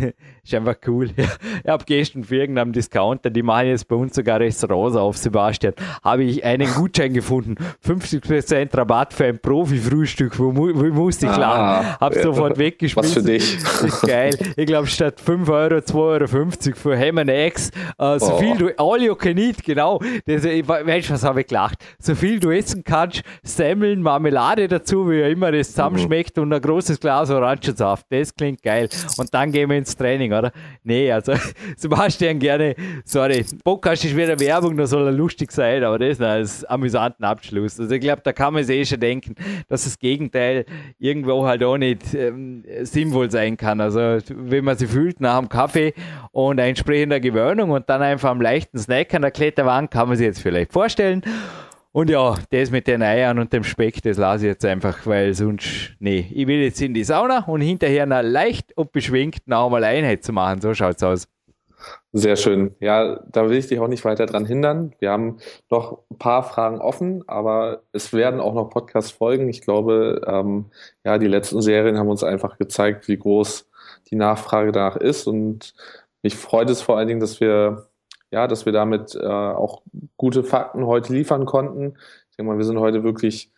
ist einfach cool. Ich habe gestern für irgendeinen Discounter, die machen jetzt bei uns sogar Restaurants auf, Sebastian, habe ich einen Gutschein gefunden. 50% Rabatt für ein Profi-Frühstück, wo, wo musste ich lachen. Ah, habe ja. sofort weggeschmissen. Was für dich. Das ist geil. Ich glaube, statt 5 Euro, 2,50 Euro für Ham and Eggs, äh, so oh. viel du, all you can eat, genau. Das, ich, Mensch, was habe ich gelacht. So viel du essen kannst, Semmeln, Marmelade dazu, wie immer das zusammenschmeckt mhm. und ein großes Glas Orangensaft, das klingt geil. Und dann gehen wir ins Training, oder? Nee, also Sebastian gerne, sorry, Podcast ist wieder Werbung, da soll er lustig sein, aber das ist ein amüsanten Abschluss. Also ich glaube, da kann man sich eh schon denken, dass das Gegenteil irgendwo halt auch nicht ähm, sinnvoll sein kann. Also wenn man sich fühlt nach dem Kaffee und entsprechender Gewöhnung und dann einfach am leichten Snack an der Kletterwand, kann man sich jetzt vielleicht vorstellen. Und ja, das mit den Eiern und dem Speck, das lasse ich jetzt einfach, weil sonst, nee, ich will jetzt in die Sauna und hinterher eine leicht und beschwingt noch einmal Einheit zu machen. So schaut's aus. Sehr schön. Ja, da will ich dich auch nicht weiter dran hindern. Wir haben noch ein paar Fragen offen, aber es werden auch noch Podcasts folgen. Ich glaube, ähm, ja, die letzten Serien haben uns einfach gezeigt, wie groß die Nachfrage danach ist. Und mich freut es vor allen Dingen, dass wir ja, dass wir damit äh, auch gute Fakten heute liefern konnten. Ich denke mal, wir sind heute wirklich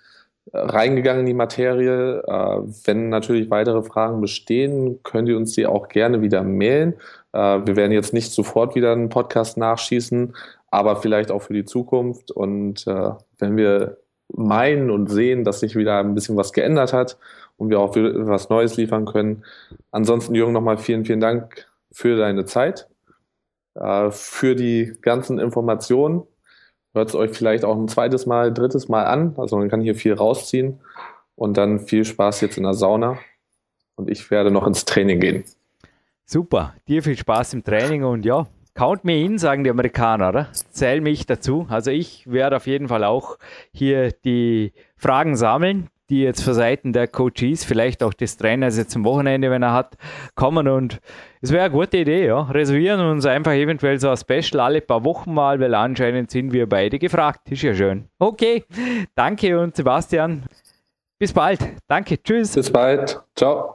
äh, reingegangen in die Materie. Äh, wenn natürlich weitere Fragen bestehen, könnt ihr uns die auch gerne wieder mailen. Äh, wir werden jetzt nicht sofort wieder einen Podcast nachschießen, aber vielleicht auch für die Zukunft. Und äh, wenn wir meinen und sehen, dass sich wieder ein bisschen was geändert hat und wir auch was Neues liefern können. Ansonsten, Jürgen, nochmal vielen, vielen Dank für deine Zeit äh, für die ganzen Informationen. Hört es euch vielleicht auch ein zweites Mal, drittes Mal an. Also man kann hier viel rausziehen. Und dann viel Spaß jetzt in der Sauna. Und ich werde noch ins Training gehen. Super, dir viel Spaß im Training und ja, count me in, sagen die Amerikaner, oder? Zähl mich dazu. Also ich werde auf jeden Fall auch hier die Fragen sammeln, die jetzt für Seiten der Coaches, vielleicht auch des Trainers jetzt am Wochenende, wenn er hat, kommen und es wäre eine gute Idee, ja. Reservieren uns einfach eventuell so ein Special alle paar Wochen mal, weil anscheinend sind wir beide gefragt. Ist ja schön. Okay, danke und Sebastian, bis bald. Danke, tschüss. Bis bald. Ciao.